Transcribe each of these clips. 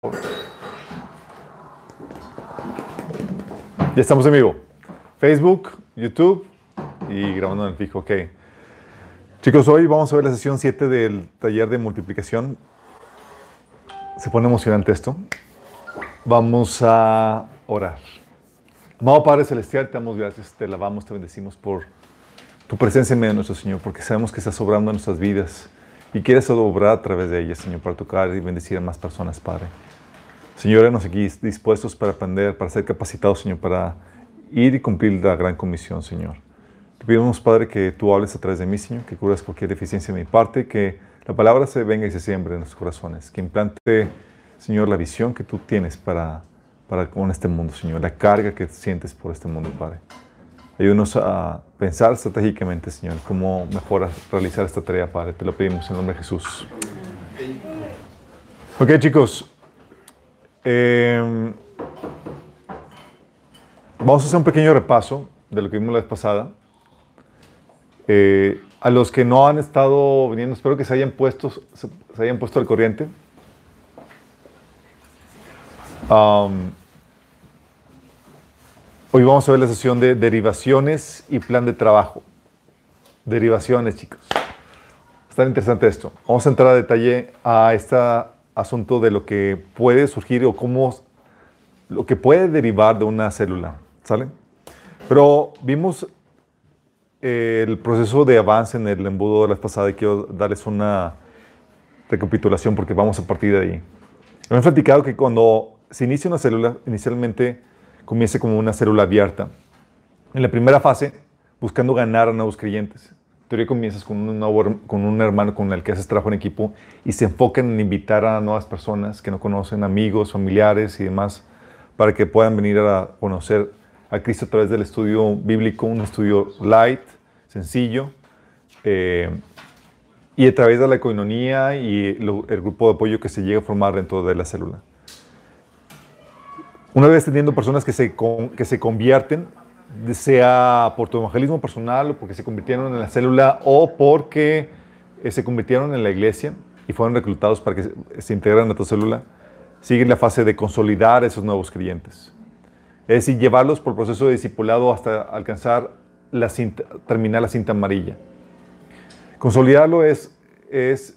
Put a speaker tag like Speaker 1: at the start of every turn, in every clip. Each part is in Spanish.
Speaker 1: Ya estamos en vivo. Facebook, YouTube y grabando en el fijo. Ok. Chicos, hoy vamos a ver la sesión 7 del taller de multiplicación. Se pone emocionante esto. Vamos a orar. Amado Padre Celestial, te damos gracias, te lavamos, te bendecimos por tu presencia en medio de nuestro Señor, porque sabemos que estás obrando en nuestras vidas y quieres obrar a través de ellas, Señor, para tocar y bendecir a más personas, Padre. Señor, nos aquí dispuestos para aprender, para ser capacitados, Señor, para ir y cumplir la gran comisión, Señor. Te pedimos, Padre, que tú hables a través de mí, Señor, que curas cualquier deficiencia de mi parte, que la palabra se venga y se siembre en nuestros corazones, que implante, Señor, la visión que tú tienes para para con este mundo, Señor, la carga que sientes por este mundo, Padre. Ayúdanos a pensar estratégicamente, Señor, cómo mejor realizar esta tarea, Padre. Te lo pedimos en nombre de Jesús. Ok, chicos. Em, vamos a hacer un pequeño repaso de lo que vimos la vez pasada. Eh, a los que no han estado viniendo, espero que se hayan puesto, se, hayan puesto al corriente. Hoy vamos a ver la sesión de derivaciones y plan de trabajo. Derivaciones, chicos. Está interesante esto. Vamos a entrar a detalle a este asunto de lo que puede surgir o cómo lo que puede derivar de una célula. ¿Sale? Pero vimos eh, el proceso de avance en el embudo de la pasada y quiero darles una recapitulación porque vamos a partir de ahí. Han platicado que cuando se inicia una célula, inicialmente comience como una célula abierta. En la primera fase, buscando ganar a nuevos creyentes. Teoría comienzas con con un hermano con el que haces trabajo en equipo y se enfocan en invitar a nuevas personas que no conocen, amigos, familiares y demás, para que puedan venir a conocer a Cristo a través del estudio bíblico, un estudio light, sencillo, eh, y a través de la coinonía y el grupo de apoyo que se llega a formar dentro de la célula. Una vez teniendo personas que se, que se convierten, sea por tu evangelismo personal o porque se convirtieron en la célula o porque eh, se convirtieron en la iglesia y fueron reclutados para que se, integren a tu célula, sigue la fase de consolidar esos nuevos creyentes. Es decir, llevarlos por proceso de discipulado hasta alcanzar la cinta, terminar la cinta amarilla. Consolidarlo es, es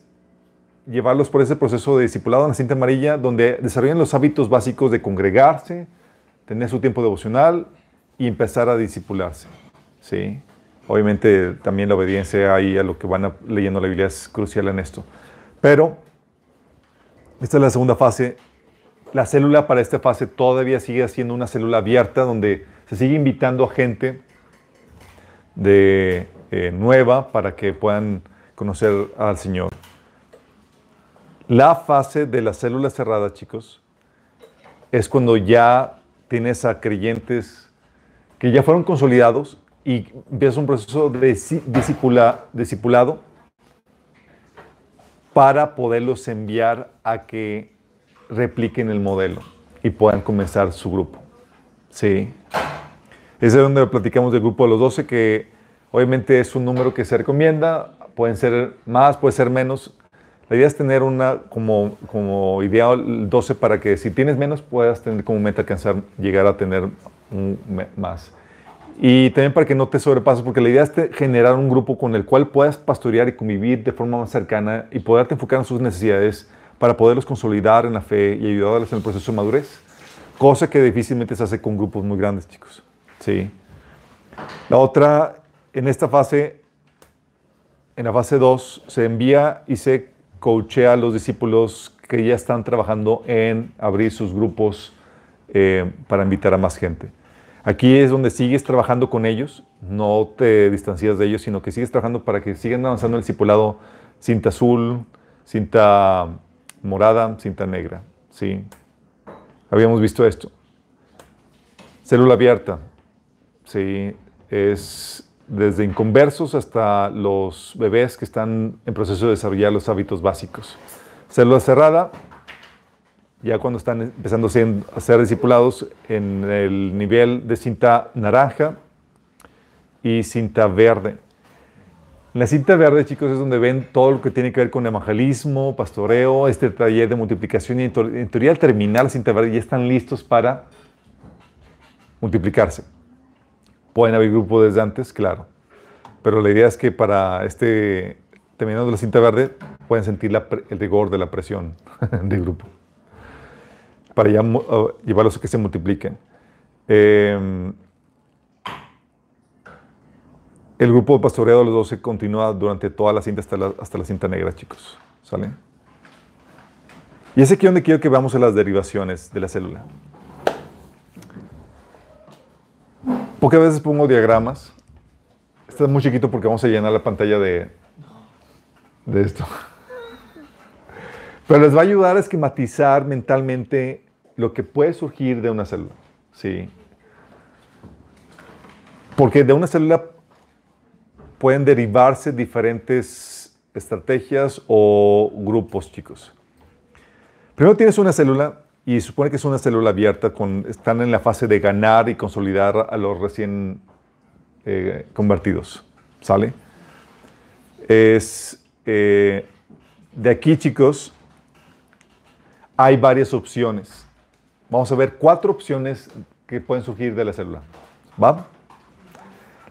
Speaker 1: llevarlos por ese proceso de discipulado en la cinta amarilla, donde desarrollan los hábitos básicos de congregarse, tener su tiempo devocional y empezar a discipularse. ¿sí? Obviamente también la obediencia ahí a lo que van leyendo la Biblia es crucial en esto. Pero esta es la segunda fase. La célula para esta fase todavía sigue siendo una célula abierta donde se sigue invitando a gente de, eh, nueva para que puedan conocer al Señor. La fase de la célula cerrada, chicos, es cuando ya tienes a creyentes que ya fueron consolidados y empiezas un proceso de discipulado para poderlos enviar a que repliquen el modelo y puedan comenzar su grupo. Sí. Ese es donde platicamos del grupo de los 12, que obviamente es un número que se recomienda, pueden ser más, puede ser menos, la idea es tener una como, como ideal 12 para que si tienes menos puedas tener como meta alcanzar, llegar a tener más. Y también para que no te sobrepases, porque la idea es generar un grupo con el cual puedas pastorear y convivir de forma más cercana y poderte enfocar en sus necesidades para poderlos consolidar en la fe y ayudarles en el proceso de madurez. Cosa que difícilmente se hace con grupos muy grandes, chicos. Sí. La otra, en esta fase, en la fase 2, se envía y se coachea a los discípulos que ya están trabajando en abrir sus grupos eh, para invitar a más gente. Aquí es donde sigues trabajando con ellos, no te distancias de ellos, sino que sigues trabajando para que sigan avanzando el discipulado cinta azul, cinta morada, cinta negra. ¿sí? Habíamos visto esto. Célula abierta. ¿sí? Es desde inconversos hasta los bebés que están en proceso de desarrollar los hábitos básicos. Célula cerrada, ya cuando están empezando a ser discipulados en el nivel de cinta naranja y cinta verde. La cinta verde, chicos, es donde ven todo lo que tiene que ver con evangelismo, pastoreo, este taller de multiplicación y en teoría al terminar la cinta verde ya están listos para multiplicarse. Pueden haber grupos desde antes, claro. Pero la idea es que para este, terminando la cinta verde, pueden sentir el rigor de la presión del grupo. Para ya, uh, llevarlos a que se multipliquen. Em, el grupo de pastoreo de los 12 continúa durante toda la cinta hasta la, hasta la cinta negra, chicos. ¿Sale? Y es aquí donde quiero que veamos las derivaciones de la célula. Pocas veces pongo diagramas. Este es muy chiquito porque vamos a llenar la pantalla de, de esto. Pero les va a ayudar a esquematizar mentalmente lo que puede surgir de una célula. ¿sí? Porque de una célula pueden derivarse diferentes estrategias o grupos, chicos. Primero tienes una célula y supone que es una célula abierta, están en la fase de ganar y consolidar a los recién eh, convertidos. ¿Sale? Es, eh, de aquí, chicos, hay varias opciones. Vamos a ver cuatro opciones que pueden surgir de la célula. ¿Va?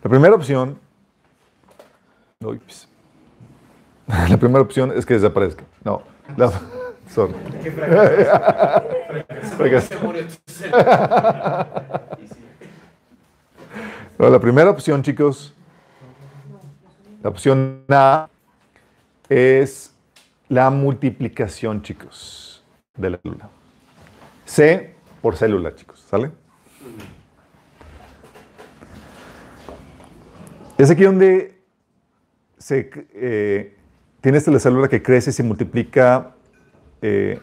Speaker 1: La primera opción. La primera opción es que desaparezca. No. La, Sorry. la primera opción, chicos, la opción A es la multiplicación, chicos, de la célula. C por célula, chicos, ¿sale? Es aquí donde se, eh, tienes la célula que crece y se multiplica eh,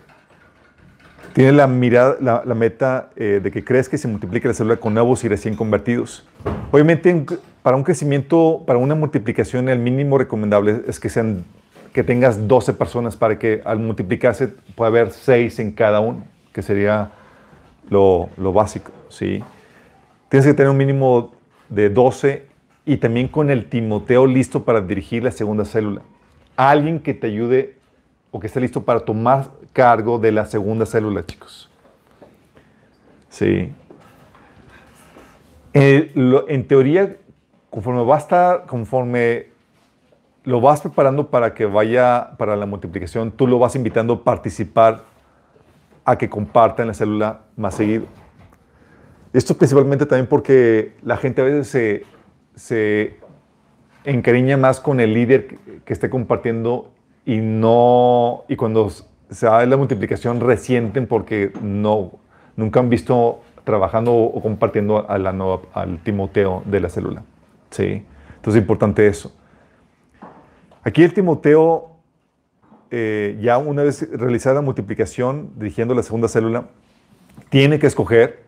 Speaker 1: tiene la mirada, la, meta eh, de que crezca y se multiplique la célula con nuevos y recién convertidos. Obviamente, para un crecimiento, para una multiplicación, el mínimo recomendable es que, sean, que tengas 12 personas para que al multiplicarse pueda haber 6 en cada uno, que sería lo, lo básico. ¿sí? Tienes que tener un mínimo de 12 y también con el Timoteo listo para dirigir la segunda célula. Alguien que te ayude o que esté listo para tomar cargo de la segunda célula, chicos. Sí. Eh, en teoría, conforme va a estar, conforme lo vas preparando para que vaya para la multiplicación, tú lo vas invitando a participar a que comparta en la célula más seguido. Esto principalmente también porque la gente a veces se, se encariña más con el líder que esté compartiendo y no, y cuando se da la multiplicación resienten porque no, nunca han visto trabajando o compartiendo a la al Timoteo de la célula. ¿sí? Entonces es importante eso. Aquí el Timoteo, eh, ya una vez realizada la multiplicación, dirigiendo la segunda célula, tiene que escoger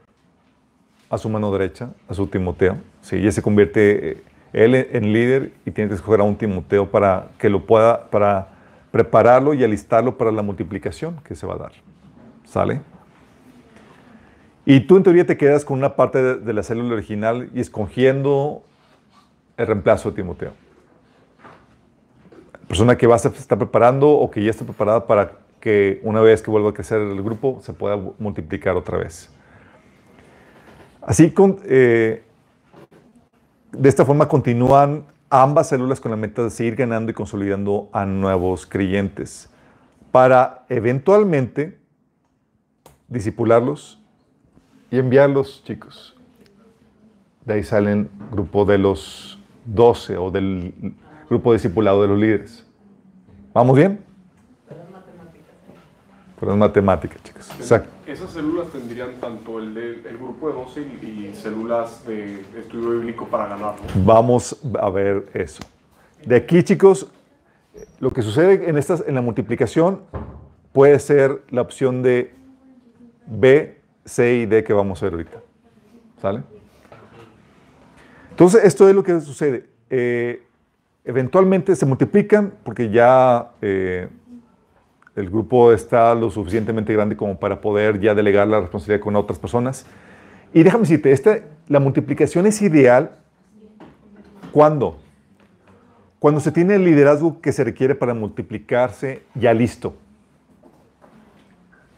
Speaker 1: a su mano derecha, a su Timoteo. ¿sí? Ya se convierte eh, él en líder y tiene que escoger a un Timoteo para que lo pueda, para prepararlo y alistarlo para la multiplicación que se va a dar. ¿Sale? Y tú en teoría te quedas con una parte de, la célula original y escogiendo el reemplazo de Timoteo. Persona que va a estar preparando o que ya está preparada para que una vez que vuelva a crecer el grupo se pueda multiplicar otra vez. Así, con, eh, de esta forma continúan ambas células con la meta de seguir ganando y consolidando a nuevos creyentes para eventualmente disipularlos y enviarlos, chicos. De ahí salen grupo de los doce o del grupo discipulado de los líderes. ¿Vamos bien? Pero es matemática, chicos.
Speaker 2: Exacto. Esas células tendrían tanto el, grupo de 12 y, células de estudio bíblico para ganar.
Speaker 1: Vamos a ver eso. De aquí, chicos, lo que sucede en, estas, en la multiplicación puede ser la opción de B, C y D que vamos a ver ahorita. ¿Sale? Entonces, esto es lo que sucede. Eh, eventualmente se multiplican porque ya eh, el grupo está lo suficientemente grande como para poder ya delegar la responsabilidad con otras personas. Y déjame decirte, este, la multiplicación es ideal cuando, Cuando se tiene el liderazgo que se requiere para multiplicarse, ya listo.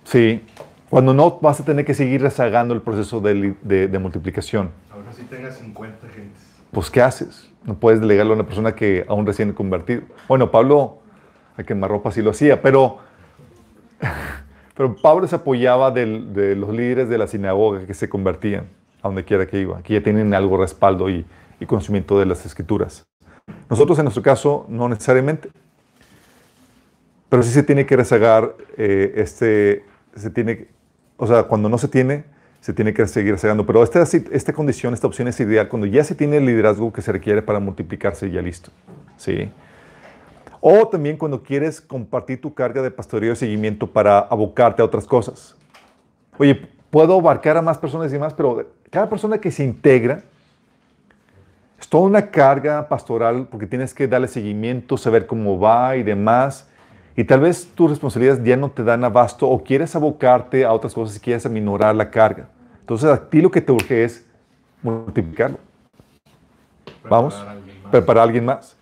Speaker 1: Sí. Cuando no, vas a tener que seguir rezagando el proceso de, de multiplicación.
Speaker 3: Ahora sí tengas 50 gentes.
Speaker 1: Pues, ¿qué haces? No puedes delegarlo a una persona que aún recién convertido. Bueno, Pablo, a quemarropa sí lo hacía, pero, pero Pablo se apoyaba de los líderes de la sinagoga que se convertían a donde quiera que iba, que ya tienen algo respaldo y, y conocimiento de las escrituras. Nosotros en nuestro caso no necesariamente, pero sí se tiene que rezagar eh, este, se tiene, o sea, cuando no se tiene, se tiene que seguir rezagando. Pero esta, esta condición, esta opción es ideal cuando ya se tiene el liderazgo que se requiere para multiplicarse y ya listo. ¿sí? O también cuando quieres compartir tu carga de pastoreo y seguimiento para abocarte a otras cosas. Oye, puedo abarcar a más personas y más, pero cada persona que se integra es toda una carga pastoral porque tienes que darle seguimiento, saber cómo va y demás. Y tal vez tus responsabilidades ya no te dan abasto o quieres abocarte a otras cosas y quieres aminorar la carga. Entonces a ti lo que te urge es multiplicarlo. Vamos, preparar a alguien más.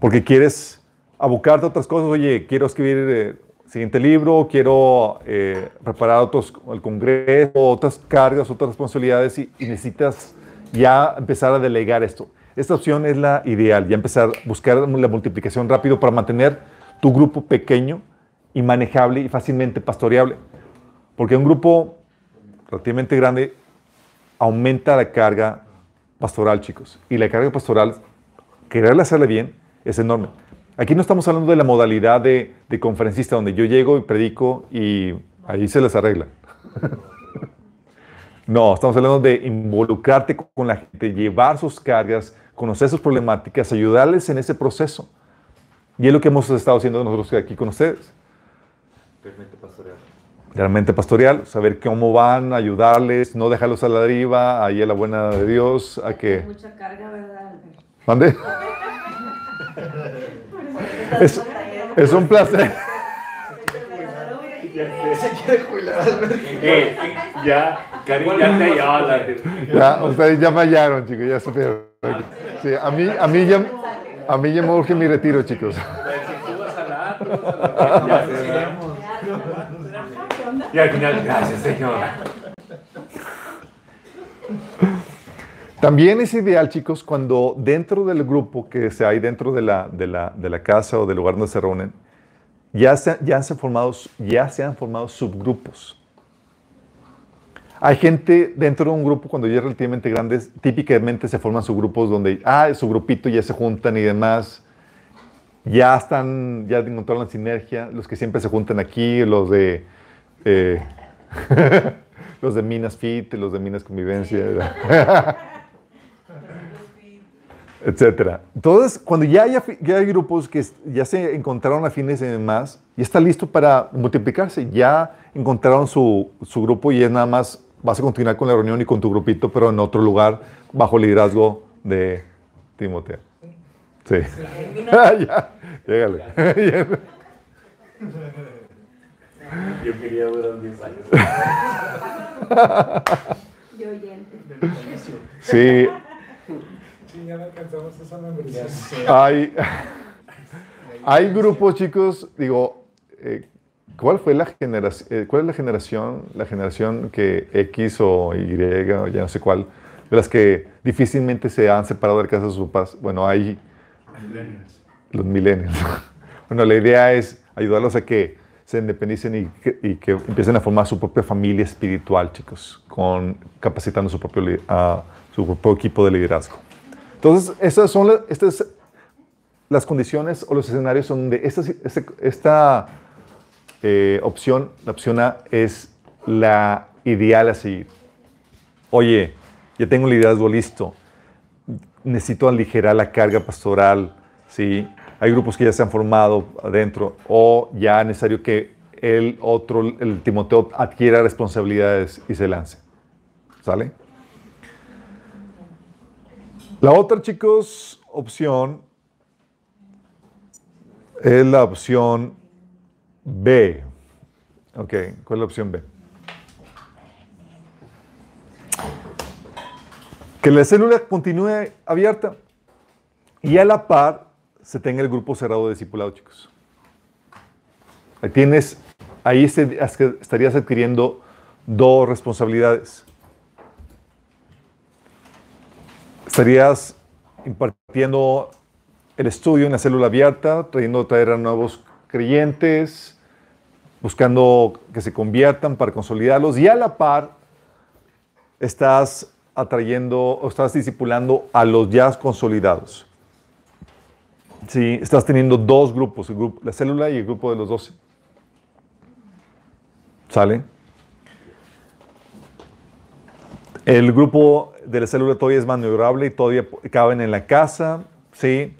Speaker 1: Porque quieres abocarte a otras cosas. Oye, quiero escribir el eh, siguiente libro, quiero eh, preparar otros, el congreso, otras cargas, otras responsabilidades y necesitas ya empezar a delegar esto. Esta opción es la ideal, ya empezar a buscar la multiplicación rápido para mantener tu grupo pequeño y manejable y fácilmente pastoreable. Porque un grupo relativamente grande aumenta la carga pastoral, chicos. Y la carga pastoral, quererla hacerle bien, es enorme. Aquí no estamos hablando de la modalidad de, de conferencista donde yo llego y predico y ahí se les arregla. No, estamos hablando de involucrarte con la gente, llevar sus cargas, conocer sus problemáticas, ayudarles en ese proceso. Y es lo que hemos estado haciendo nosotros aquí con ustedes.
Speaker 3: Realmente pastoreal.
Speaker 1: Realmente pastoreal, saber cómo van, ayudarles, no dejarlos a la deriva, ahí a la buena de Dios, a que...
Speaker 4: Mucha carga, ¿verdad?
Speaker 1: ¿Mande? es, es un placer.
Speaker 3: Se quiere jubilar.
Speaker 5: Eh, ya, Karim ya te ayala.
Speaker 1: Ya, ustedes ya me hallaron, chicos, ya supieron. Sí, a mí, a mí ya, a mí ya me urge mi retiro, chicos.
Speaker 5: Y al final, gracias, Señor.
Speaker 1: También es ideal, chicos, cuando dentro del grupo que se hay dentro de la, de la, de la casa o del lugar donde se reúnen, ya se, ya, se han formado, ya se han formado subgrupos. Hay gente dentro de un grupo, cuando ya es relativamente grandes, típicamente se forman subgrupos donde, ah, su grupito ya se juntan y demás. Ya están, ya encontraron la sinergia. Los que siempre se juntan aquí, los de, eh, los de Minas Fit, los de Minas Convivencia, etcétera. Entonces, cuando ya hay, ya hay grupos que ya se encontraron afines y demás, ya está listo para multiplicarse. Ya encontraron su, su grupo y es nada más vas a continuar con la reunión y con tu grupito, pero en otro lugar, bajo el liderazgo de Timoteo. Sí. ya, llégale.
Speaker 5: Yo quería durar 10 años.
Speaker 4: Yo oyente.
Speaker 1: Sí.
Speaker 6: Sí, ya alcanzamos esa membresía.
Speaker 1: Hay, hay grupos, chicos, digo, eh, ¿Cuál fue la generación, eh, cuál es la generación, la generación que X o Y, o ya no sé cuál, de las que difícilmente se han separado de casa de sus papás? Bueno, hay los millennials. bueno, la idea es ayudarlos a que se independicen y que, y que empiecen a formar su propia familia espiritual, chicos, con, capacitando su propio, a su propio equipo de liderazgo. Entonces, estas son las, estas, las condiciones o los escenarios donde esta, esta, esta eh, opción, la opción A es la ideal a seguir. Oye, ya tengo el liderazgo listo, necesito aligerar la carga pastoral, ¿sí? Hay grupos que ya se han formado adentro o ya es necesario que el otro, el Timoteo, adquiera responsabilidades y se lance. ¿Sale? La otra, chicos, opción es la opción B. Ok, ¿cuál es la opción B? Que la célula continúe abierta. Y a la par se tenga el grupo cerrado de discipulado, chicos. Ahí tienes, ahí estarías adquiriendo dos responsabilidades. Estarías impartiendo el estudio en la célula abierta, trayendo traer a nuevos creyentes, buscando que se conviertan para consolidarlos y a la par estás atrayendo o estás discipulando a los ya consolidados. Sí, estás teniendo dos grupos, el grupo, la célula y el grupo de los doce. ¿Sale? El grupo de la célula todavía es maniobrable y todavía caben en la casa, ¿sí?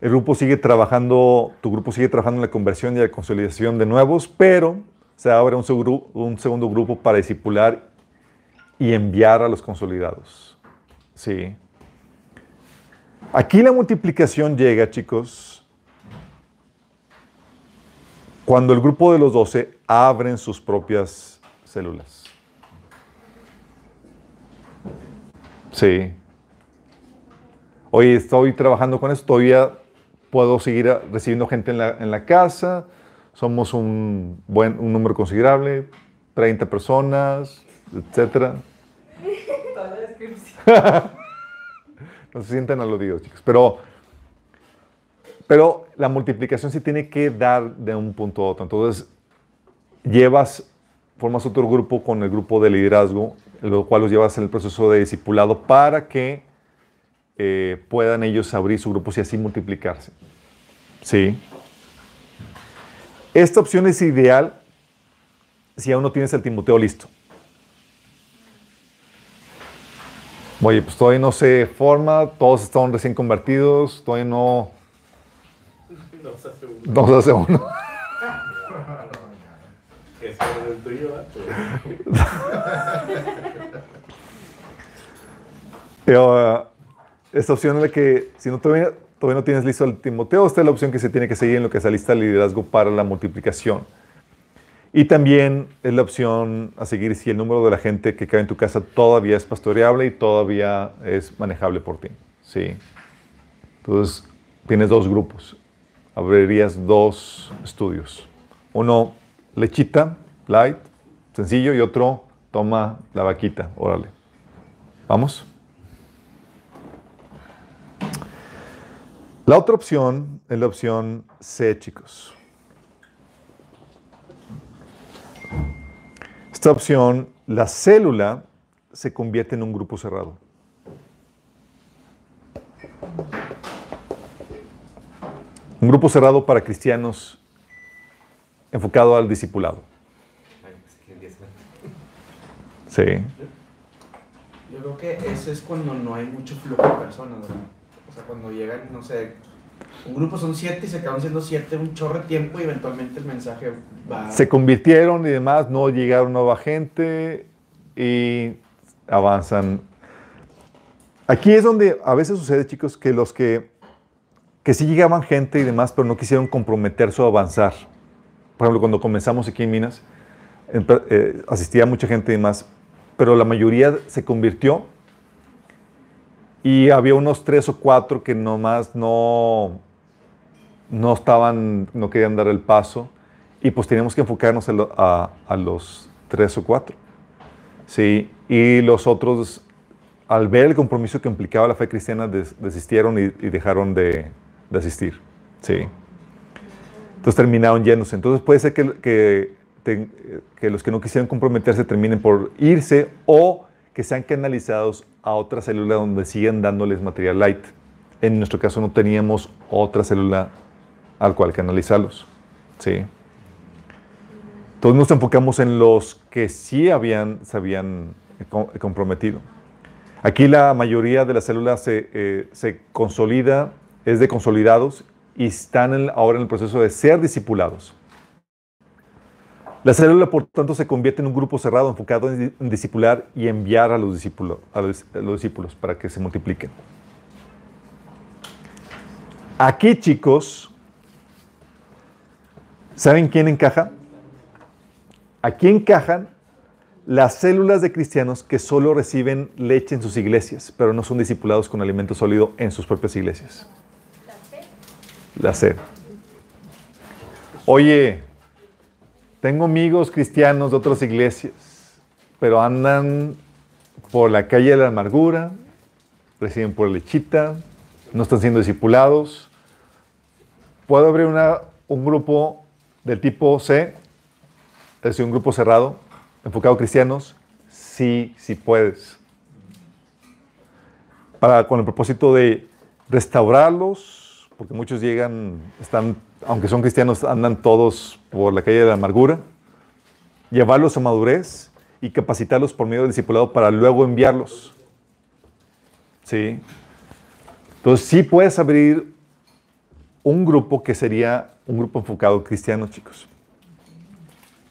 Speaker 1: El grupo sigue trabajando, tu grupo sigue trabajando en la conversión y la consolidación de nuevos, pero se abre un, segundo grupo para discipular y enviar a los consolidados. Sí. Aquí la multiplicación llega, chicos, cuando el grupo de los 12 abren sus propias células. Sí. Oye, estoy trabajando con esto, todavía puedo seguir a- recibiendo gente en la, en la casa, somos un, buen, un número considerable, 30 personas, etcétera.
Speaker 7: Toda la descripción.
Speaker 1: No se sientan aludidos, chicos. Pero, pero la multiplicación sí tiene que dar de un punto a otro. Entonces, llevas, formas otro grupo con el grupo de liderazgo, lo cual los llevas en el proceso de discipulado para que eh, puedan ellos abrir su grupo y así multiplicarse. Sí. Esta opción es ideal si aún no tienes el Timoteo listo. Oye, pues todavía no se forma, todos están recién convertidos, todavía no,
Speaker 5: No se hace uno.
Speaker 1: no se hace uno.
Speaker 5: Ese es el tuyo,
Speaker 1: uh, esta opción es la que, si no todavía, no tienes listo el Timoteo, esta es la opción que se tiene que seguir en lo que se lista el liderazgo para la multiplicación. Y también es la opción a seguir si el número de la gente que cae en tu casa todavía es pastoreable y todavía es manejable por ti. Sí. Entonces, tienes dos grupos. Abrirías dos estudios. Uno, lechita, light, sencillo, y otro, toma la vaquita, órale. ¿Vamos? La otra opción es la opción C, chicos. Esta opción, la célula se convierte en un grupo cerrado. Un grupo cerrado para cristianos enfocado al discipulado. Sí.
Speaker 8: Yo creo que eso es cuando no hay mucho flujo de personas, ¿verdad? Sea, cuando llegan, no sé, un grupo son siete y se acaban siendo siete un chorro de tiempo y eventualmente el mensaje va...
Speaker 1: Se convirtieron y demás, no llegaron nueva gente y avanzan. Aquí es donde a veces sucede, chicos, que los que, que sí llegaban gente y demás, pero no quisieron comprometerse o avanzar. Por ejemplo, cuando comenzamos aquí en Minas, eh, asistía mucha gente y demás, pero la mayoría se convirtió y había unos tres o cuatro que nomás no, no estaban, no querían dar el paso y pues teníamos que enfocarnos a, a- a los tres o cuatro. Sí, y los otros, al ver el compromiso que implicaba la fe cristiana, des- desistieron y, y dejaron de, de asistir. Sí. Entonces terminaron yéndose. Entonces puede ser que, que, te- que los que no quisieron comprometerse terminen por irse o que sean canalizados a otra célula donde sigan dándoles material light. En nuestro caso no teníamos otra célula al cual canalizarlos. Sí. Entonces nos enfocamos en los que sí habían, se habían co- comprometido. Aquí la mayoría de las células se, eh, se consolida, es de consolidados y están ahora en el proceso de ser discipulados. La célula, por tanto, se convierte en un grupo cerrado enfocado en, en discipular y enviar a los, discípulos, a los- a los discípulos para que se multipliquen. Aquí, chicos, ¿saben quién encaja? Aquí encajan las células de cristianos que solo reciben leche en sus iglesias, pero no son discipulados con alimento sólido en sus propias iglesias. La C. Oye, tengo amigos cristianos de otras iglesias, pero andan por la calle de la amargura, reciben por lechita, no están siendo discipulados. ¿Puedo abrir un grupo del tipo C? Es decir, un grupo cerrado, enfocado a cristianos. Sí, sí puedes. Para, con el propósito de restaurarlos, porque muchos llegan, están, aunque son cristianos, andan todos por la calle de la amargura, llevarlos a madurez y capacitarlos por medio del discipulado para luego enviarlos. ¿Sí? Entonces, sí puedes abrir un grupo que sería un grupo enfocado cristiano, chicos.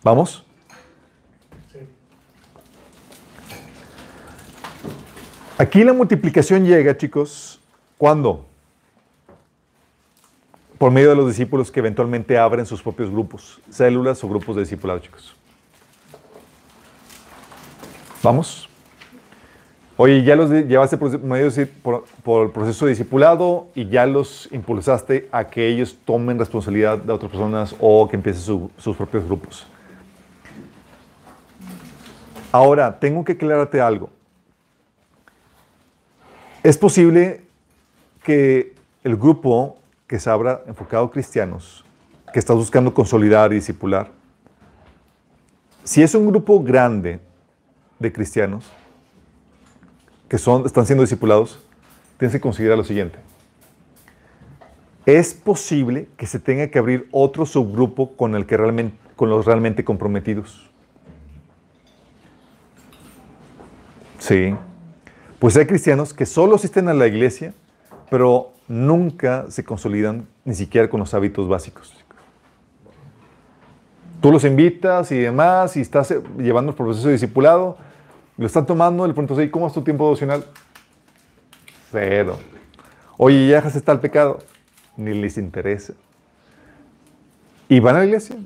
Speaker 1: ¿Vamos? Aquí la multiplicación llega, chicos, ¿cuándo? Por medio de los discípulos que eventualmente abren sus propios grupos, células o grupos de discipulado, chicos. ¿Vamos? Oye, ya los llevaste por, el proceso de discipulado y ya los impulsaste a que ellos tomen responsabilidad de otras personas o que empiecen su- sus propios grupos. Ahora, tengo que aclararte algo. Es posible que el grupo que se abra enfocado a cristianos, que estás buscando consolidar y discipular, si es un grupo grande de cristianos que son, están siendo discipulados, tienes que considerar lo siguiente. Es posible que se tenga que abrir otro subgrupo con, el que realmente, con los realmente comprometidos. Sí. Pues hay cristianos que solo asisten a la iglesia, pero nunca se consolidan ni siquiera con los hábitos básicos. Tú los invitas y demás, y estás eh, llevando el proceso de discipulado, lo están tomando, le preguntas, "Oye, ¿cómo es tu tiempo devocional? Cero. Oye, ¿ya dejaste tal pecado? Ni les interesa. Y van a la iglesia,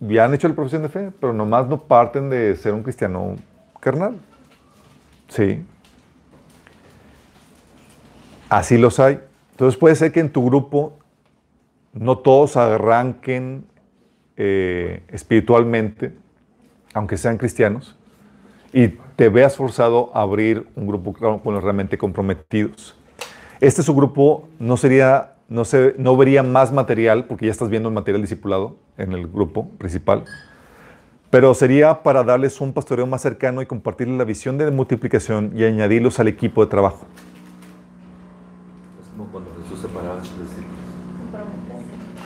Speaker 1: ya han hecho la profesión de fe, pero nomás no parten de ser un cristiano carnal. Sí. Así los hay. Entonces puede ser que en tu grupo no todos arranquen eh, espiritualmente, aunque sean cristianos, y te veas forzado a abrir un grupo con los realmente comprometidos. Este su grupo no sería, no, se, no vería más material, porque ya estás viendo el material discipulado en el grupo principal, pero sería para darles un pastoreo más cercano y compartirles la visión de multiplicación y añadirlos al equipo de trabajo.
Speaker 3: Es como cuando Jesús separaba a sus discípulos.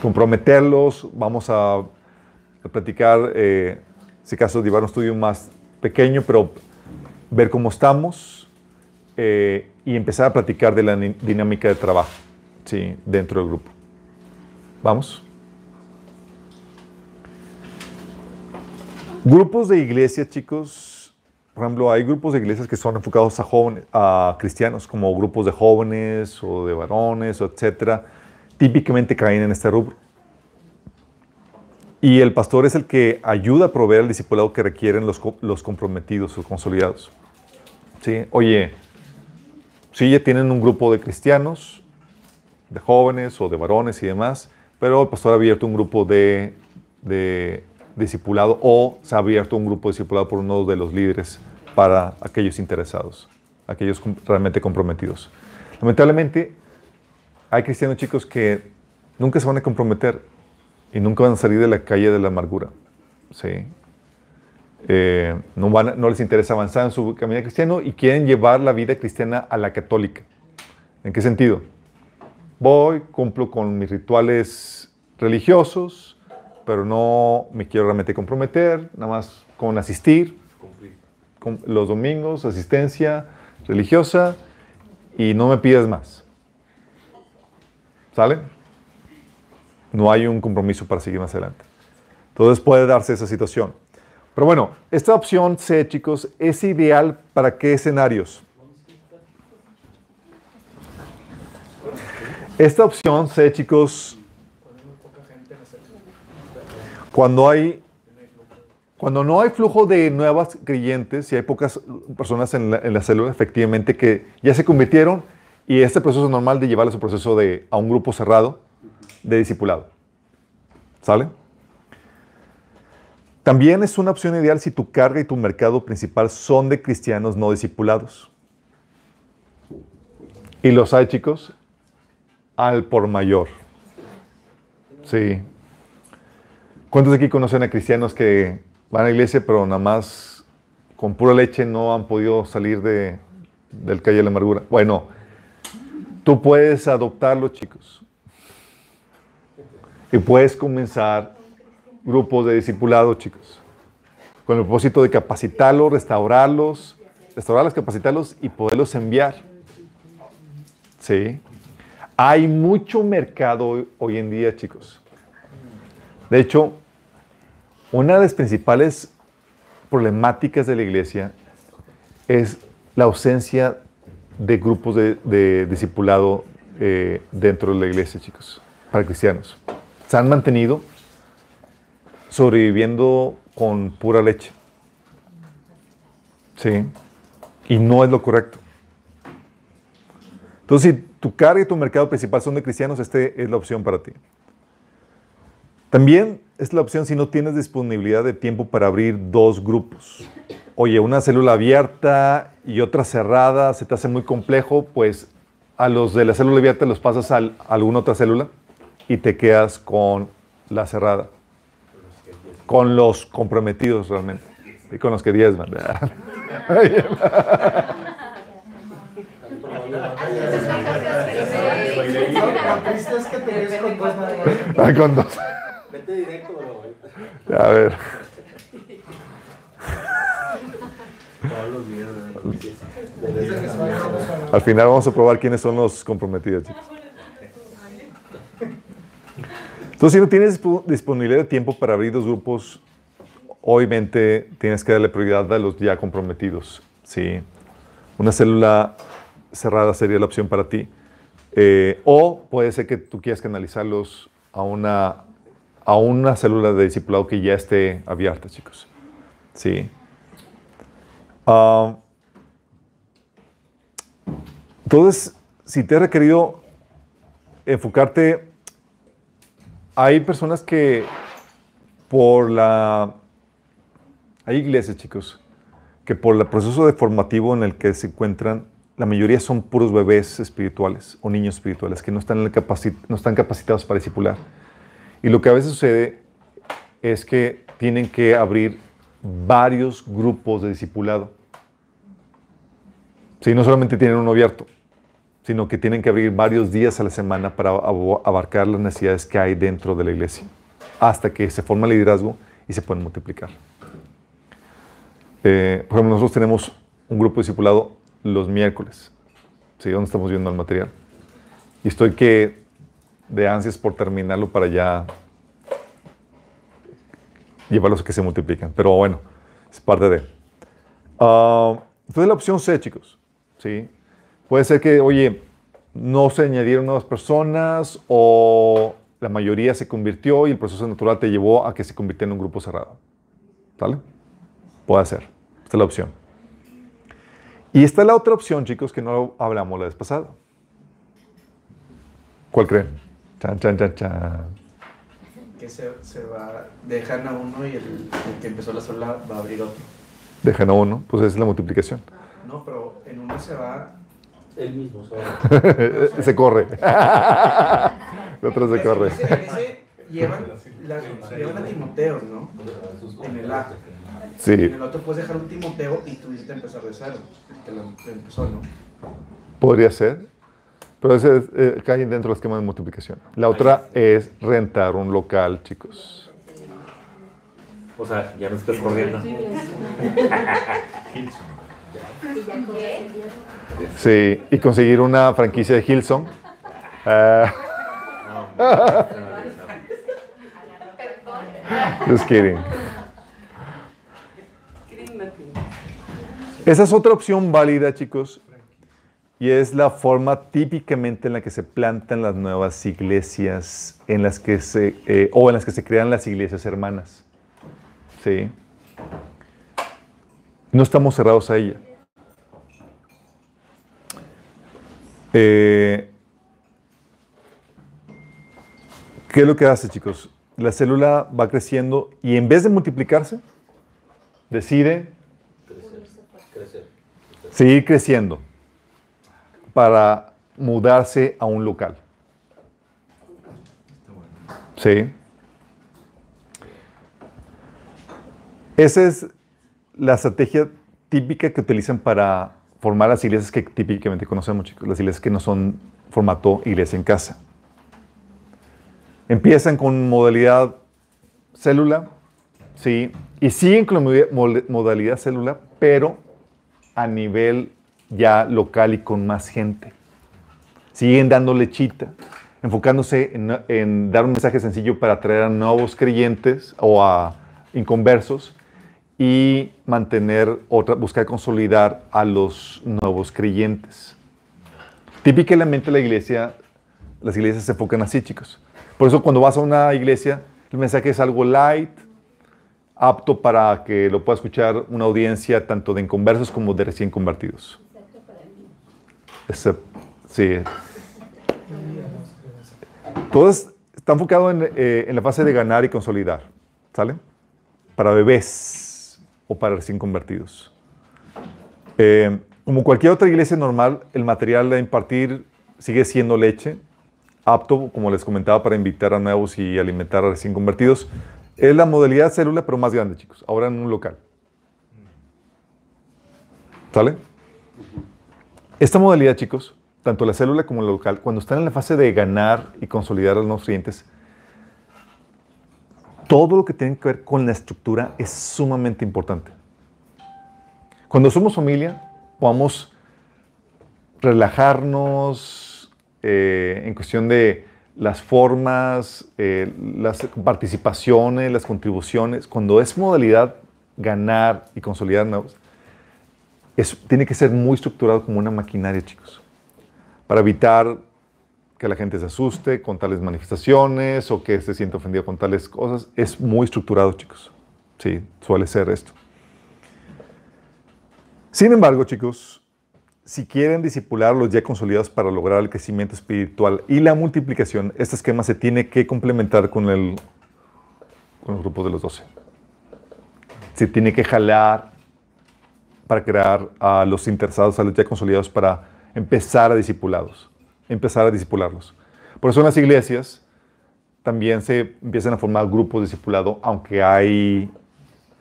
Speaker 1: Comprometerlos, vamos a, a platicar, eh, si caso, llevar un estudio más pequeño, pero ver cómo estamos eh, y empezar a platicar de la dinámica de trabajo ¿sí? dentro del grupo. ¿Vamos? Grupos de iglesias, chicos. Por ejemplo, hay grupos de iglesias que son enfocados a jóvenes, a cristianos, como grupos de jóvenes o de varones, o etcétera. Típicamente caen en este rubro. Y el pastor es el que ayuda a proveer el discipulado que requieren los, los comprometidos o consolidados. ¿Sí? Oye, sí, ya tienen un grupo de cristianos, de jóvenes o de varones y demás, pero el pastor ha abierto un grupo de, de discipulado o se ha abierto un grupo discipulado por uno de los líderes para aquellos interesados, aquellos realmente comprometidos. Lamentablemente, hay cristianos chicos que nunca se van a comprometer y nunca van a salir de la calle de la amargura. ¿sí? Eh, no, van a- no les interesa avanzar en su camino cristiano y quieren llevar la vida cristiana a la católica. ¿En qué sentido? Voy, cumplo con mis rituales religiosos, pero no me quiero realmente comprometer, nada más con asistir, con los domingos, asistencia religiosa y no me pides más. No hay un compromiso para seguir más adelante. Entonces puede darse esa situación. Pero bueno, esta opción C, chicos, es ideal para qué escenarios. Esta opción C, chicos, cuando hay cuando no hay flujo de nuevas creyentes y hay pocas personas en la célula, efectivamente, que ya se convirtieron y este proceso normal de llevarles un proceso de, a un grupo cerrado, de discipulado. ¿Sale? También es una opción ideal si tu carga y tu mercado principal son de cristianos no discipulados. Y los hay, chicos, al por mayor. Sí. ¿Cuántos de aquí conocen a cristianos que van a la iglesia, pero nada más con pura leche no han podido salir de, del calle de la amargura? Bueno, tú puedes adoptarlo, chicos. Y puedes comenzar grupos de discipulado, chicos. Con el propósito de capacitarlos, restaurarlos, restaurarlos, capacitarlos y poderlos enviar. Sí. Hay mucho mercado hoy en día, chicos. De hecho, una de las principales problemáticas de la iglesia es la ausencia de grupos de, de discipulado eh, dentro de la iglesia, chicos, para cristianos. Se han mantenido sobreviviendo con pura leche. Sí. Y no es lo correcto. Entonces, si tu carga y tu mercado principal son de cristianos, esta es la opción para ti. También es la opción si no tienes disponibilidad de tiempo para abrir dos grupos. Oye, una célula abierta y otra cerrada, se te hace muy complejo, pues a los de la célula abierta los pasas a alguna otra célula y te quedas con la cerrada. Con los comprometidos realmente. Y con los que diezman. Ah, con dos. Vete directo, A ver. Al final vamos a probar quiénes son los comprometidos, chicos. Entonces, si no tienes disponibilidad de tiempo para abrir dos grupos, obviamente tienes que darle prioridad a los ya comprometidos. Sí. Una célula cerrada sería la opción para ti. Eh, o puede ser que tú quieras canalizarlos a una, a una célula de discipulado que ya esté abierta, chicos. Sí. Ah, entonces, si te ha requerido enfocarte, hay personas que por la... Hay iglesias, chicos, que por el proceso de formativo en el que se encuentran, la mayoría son puros bebés espirituales o niños espirituales que no están, no están capacitados para discipular. Y lo que a veces sucede es que tienen que abrir varios grupos de discipulado. Si no solamente tienen uno abierto, sino que tienen que abrir varios días a la semana para abarcar las necesidades que hay dentro de la iglesia, hasta que se forma el liderazgo y se pueden multiplicar. Eh, por ejemplo, nosotros tenemos un grupo discipulado los miércoles, ¿sí? donde estamos viendo el material. Y estoy que de ansias por terminarlo para ya llevarlos a que se multipliquen. Pero bueno, es parte de. Uh, entonces la opción C, chicos. ¿sí? Puede ser que, oye, no se añadieron nuevas personas o la mayoría se convirtió y el proceso natural te llevó a que se convirtiera en un grupo cerrado. ¿Sale? Puede ser. Esta es la opción. Y esta es la otra opción, chicos, que no hablamos la vez pasada. ¿Cuál creen? Chan, chan, chan, chan.
Speaker 8: Que se, se va, dejan a uno y el, que empezó la sola va a abrir otro.
Speaker 1: Dejan a uno, pues esa es la multiplicación.
Speaker 8: No, pero en uno se va
Speaker 3: el mismo. Se,
Speaker 1: se corre. el otro se corre.
Speaker 8: Ese, ese llevan, la, llevan a Timoteo, ¿no? En el A.
Speaker 1: Sí.
Speaker 8: En el otro puedes dejar un Timoteo y tú dices empezar de cero. Que lo empezó, ¿no?
Speaker 1: Podría ser. Pero ese eh, cae dentro del esquema de multiplicación. La otra es rentar un local, chicos.
Speaker 3: O sea, ya no estás corriendo.
Speaker 1: Sí, y conseguir una franquicia de Hilson. Uh, just kidding. Esa es otra opción válida, chicos, y es la forma típicamente en la que se plantan las nuevas iglesias, en las que se, eh, o en las que se crean las iglesias hermanas. ¿Sí? No estamos cerrados a ella. Eh, ¿Qué es lo que hace, chicos? La célula va creciendo y en vez de multiplicarse, decide
Speaker 3: Crecer.
Speaker 1: Seguir creciendo para mudarse a un local. Sí. Esa es la estrategia típica que utilizan para formar las iglesias que típicamente conocemos, chicos. Las iglesias que no son formato iglesia en casa. Empiezan con modalidad célula, sí, y siguen con la modalidad célula, pero a nivel ya local y con más gente. Siguen dando lechita, enfocándose en, en dar un mensaje sencillo para atraer a nuevos creyentes o a inconversos y mantener otra, buscar consolidar a los nuevos creyentes. Típicamente la iglesia, las iglesias se enfocan así, chicos. Por eso cuando vas a una iglesia, el mensaje es algo light, apto para que lo pueda escuchar una audiencia tanto de inconversos como de recién convertidos.
Speaker 4: Excepto para mí.
Speaker 1: Except- sí. Todo es- está enfocado en, eh, en la fase de ganar y consolidar, ¿sale? Para bebés o para recién convertidos. Eh, como cualquier otra iglesia normal, el material a impartir sigue siendo leche, apto, como les comentaba, para invitar a nuevos y alimentar a recién convertidos. Es la modalidad célula, pero más grande, chicos. Ahora en un local. ¿Sale? Esta modalidad, chicos, tanto la célula como el local, cuando están en la fase de ganar y consolidar a los nuevos clientes, todo lo que tiene que ver con la estructura es sumamente importante. Cuando somos familia, podamos relajarnos eh, en cuestión de las formas, eh, las participaciones, las contribuciones. Cuando es modalidad ganar y consolidar es- tiene que ser muy estructurado como una maquinaria, chicos, para evitar que la gente se asuste con tales manifestaciones o que se sienta ofendido con tales cosas. Es muy estructurado, chicos. Sí, suele ser esto. Sin embargo, chicos, si quieren disipular los ya consolidados para lograr el crecimiento espiritual y la multiplicación, este esquema se tiene que complementar con el, con el grupo de los 12. Se tiene que jalar para crear a los interesados, a los ya consolidados, para empezar a discipulados, empezar a discipularlos. Por eso en las iglesias también se empiezan a formar grupos de discipulado, aunque hay,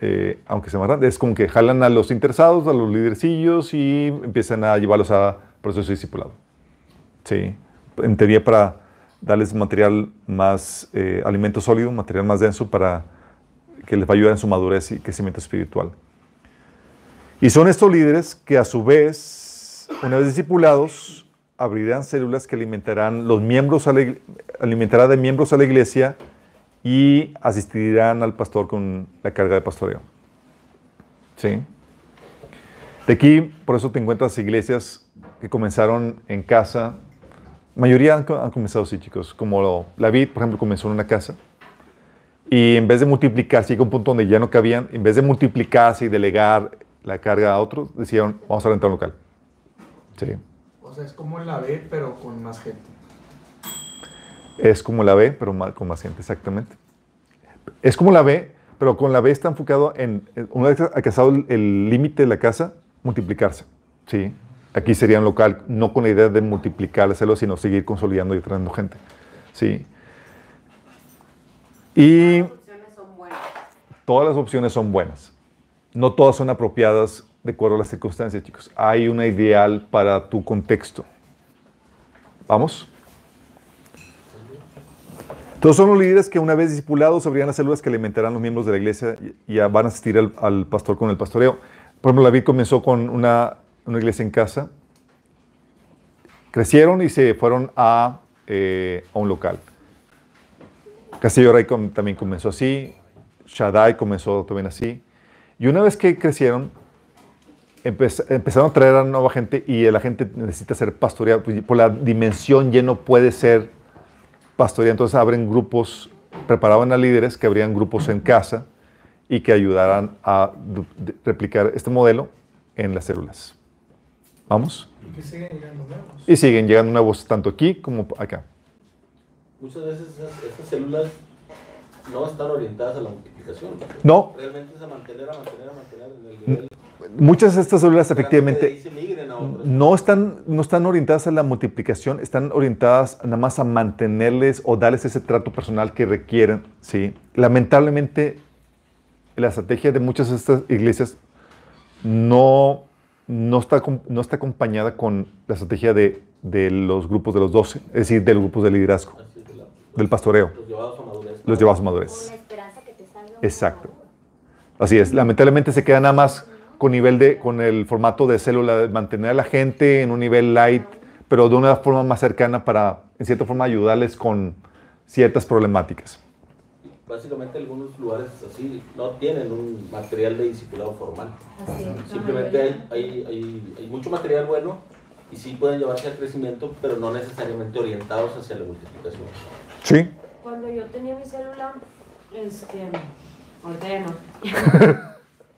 Speaker 1: eh, aunque se llaman, es como que jalan a los interesados, a los lidercillos y empiezan a llevarlos a proceso de discipulado. Sí, en teoría para darles material más, eh, alimento sólido, material más denso para que les va a ayudar en su madurez y crecimiento espiritual. Y son estos líderes que a su vez, una vez discipulados, abrirán células que alimentarán los miembros a la alimentará de miembros a la iglesia y asistirán al pastor con la carga de pastoreo. ¿Sí? De aquí, por eso te encuentras iglesias que comenzaron en casa. Mayoría han, han comenzado así, chicos. Como la vid, por ejemplo, comenzó en una casa. Y en vez de multiplicarse, llegó un punto donde ya no cabían, en vez de multiplicarse y delegar la carga a otros, decían, vamos a rentar un local. Sí.
Speaker 8: Sea, es como la B, pero con más gente.
Speaker 1: Es como la B, pero más- con más gente, exactamente. Es como la B, pero con la B está enfocado en, en- una vez alcanzado el- el límite de la casa, multiplicarse. Sí. Aquí sería un local, no con la idea de multiplicar células, sino seguir consolidando y trayendo gente. Sí. Y
Speaker 7: Las opciones son buenas.
Speaker 1: todas las opciones son buenas. No todas son apropiadas de acuerdo a las circunstancias, chicos. Hay una ideal para tu contexto. ¿Vamos? Todos son los líderes que una vez discipulados abrirán las células que alimentarán los miembros de la iglesia y van a asistir al, al pastor con el pastoreo. Por ejemplo, David comenzó con una, una iglesia en casa. Crecieron y se fueron a, eh, a un local. Castillo Rey también comenzó así. Shaddai comenzó también así. Y una vez que crecieron, empezaron a traer a nueva gente y la gente necesita ser pastoreada. pues, Por la dimensión ya no puede ser pastoreada. Entonces abren grupos, preparaban a líderes que abrían grupos en casa y que ayudaran a replicar este modelo en las células. ¿Vamos?
Speaker 6: Y que siguen llegando nuevos.
Speaker 1: Y siguen llegando nuevos tanto aquí como acá.
Speaker 3: muchas veces esas, esas células no están orientadas a la multiplicación.
Speaker 1: No.
Speaker 3: Realmente es a mantener, a mantener, a mantener en el nivel.
Speaker 1: Muchas de estas células efectivamente no están, no están orientadas a la multiplicación, están orientadas nada más a mantenerles o darles ese trato personal que requieren. ¿sí? Lamentablemente, la estrategia de muchas de estas iglesias no, no, está, no está acompañada con la estrategia de, de los grupos de los 12, es decir, de los grupos de liderazgo, del pastoreo,
Speaker 3: Los llevados a
Speaker 4: Con
Speaker 1: madurez.
Speaker 4: la esperanza que te salga. un
Speaker 1: Exacto. Así es, lamentablemente se queda nada más con nivel de, con el formato de célula, de mantener a la gente en un nivel light, pero de una forma más cercana para, en cierta forma, ayudarles con ciertas problemáticas.
Speaker 3: Básicamente algunos lugares así no tienen un material de discipulado formal.
Speaker 4: Así
Speaker 3: Simplemente hay, hay, hay, hay mucho material bueno y sí pueden llevarse al crecimiento, pero no necesariamente orientados hacia la multiplicación.
Speaker 1: Sí.
Speaker 7: Cuando yo tenía mi celular, este, ahorita ya no.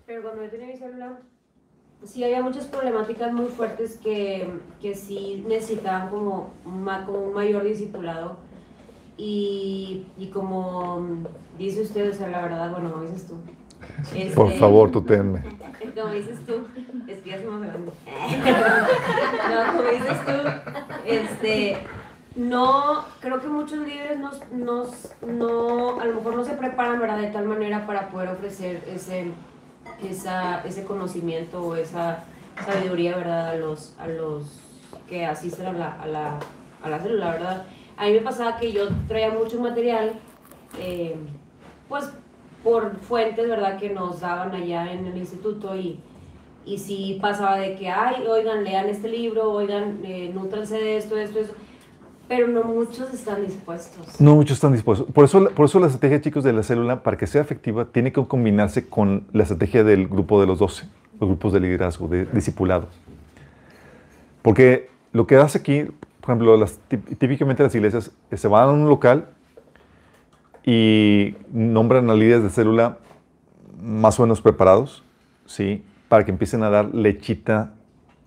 Speaker 7: Pero cuando yo tenía mi celular, sí había muchas problemáticas muy fuertes que, que sí necesitaban como, ma- como un mayor discipulado. Y, y como dice usted, o sea, la verdad, bueno, como dices tú.
Speaker 1: Por
Speaker 7: este,
Speaker 1: favor, tú tenme.
Speaker 7: como dices tú, es que ya no, como dices tú, este, no, creo que muchos líderes nos, no, a lo mejor no se preparan, ¿verdad? De tal manera para poder ofrecer ese, esa, ese conocimiento o esa sabiduría, ¿verdad? A los, a los que asisten a la, a la, a la célula, ¿verdad? A mí me pasaba que yo traía mucho material, eh, pues por fuentes, ¿verdad? Que nos daban allá en el instituto y, y sí pasaba de que, ay, oigan, lean este libro, oigan, eh, nútranse de esto, de esto, de eso, pero no muchos están dispuestos.
Speaker 1: No muchos están dispuestos. Por eso, por eso la estrategia, chicos, de la célula, para que sea efectiva, tiene que combinarse con la estrategia del grupo de los 12, los grupos de liderazgo, de discipulado. Porque lo que hace aquí, por ejemplo, las, tí- típicamente las iglesias eh, se van a un local y nombran a líderes de célula más o menos preparados, ¿sí? Para que empiecen a dar lechita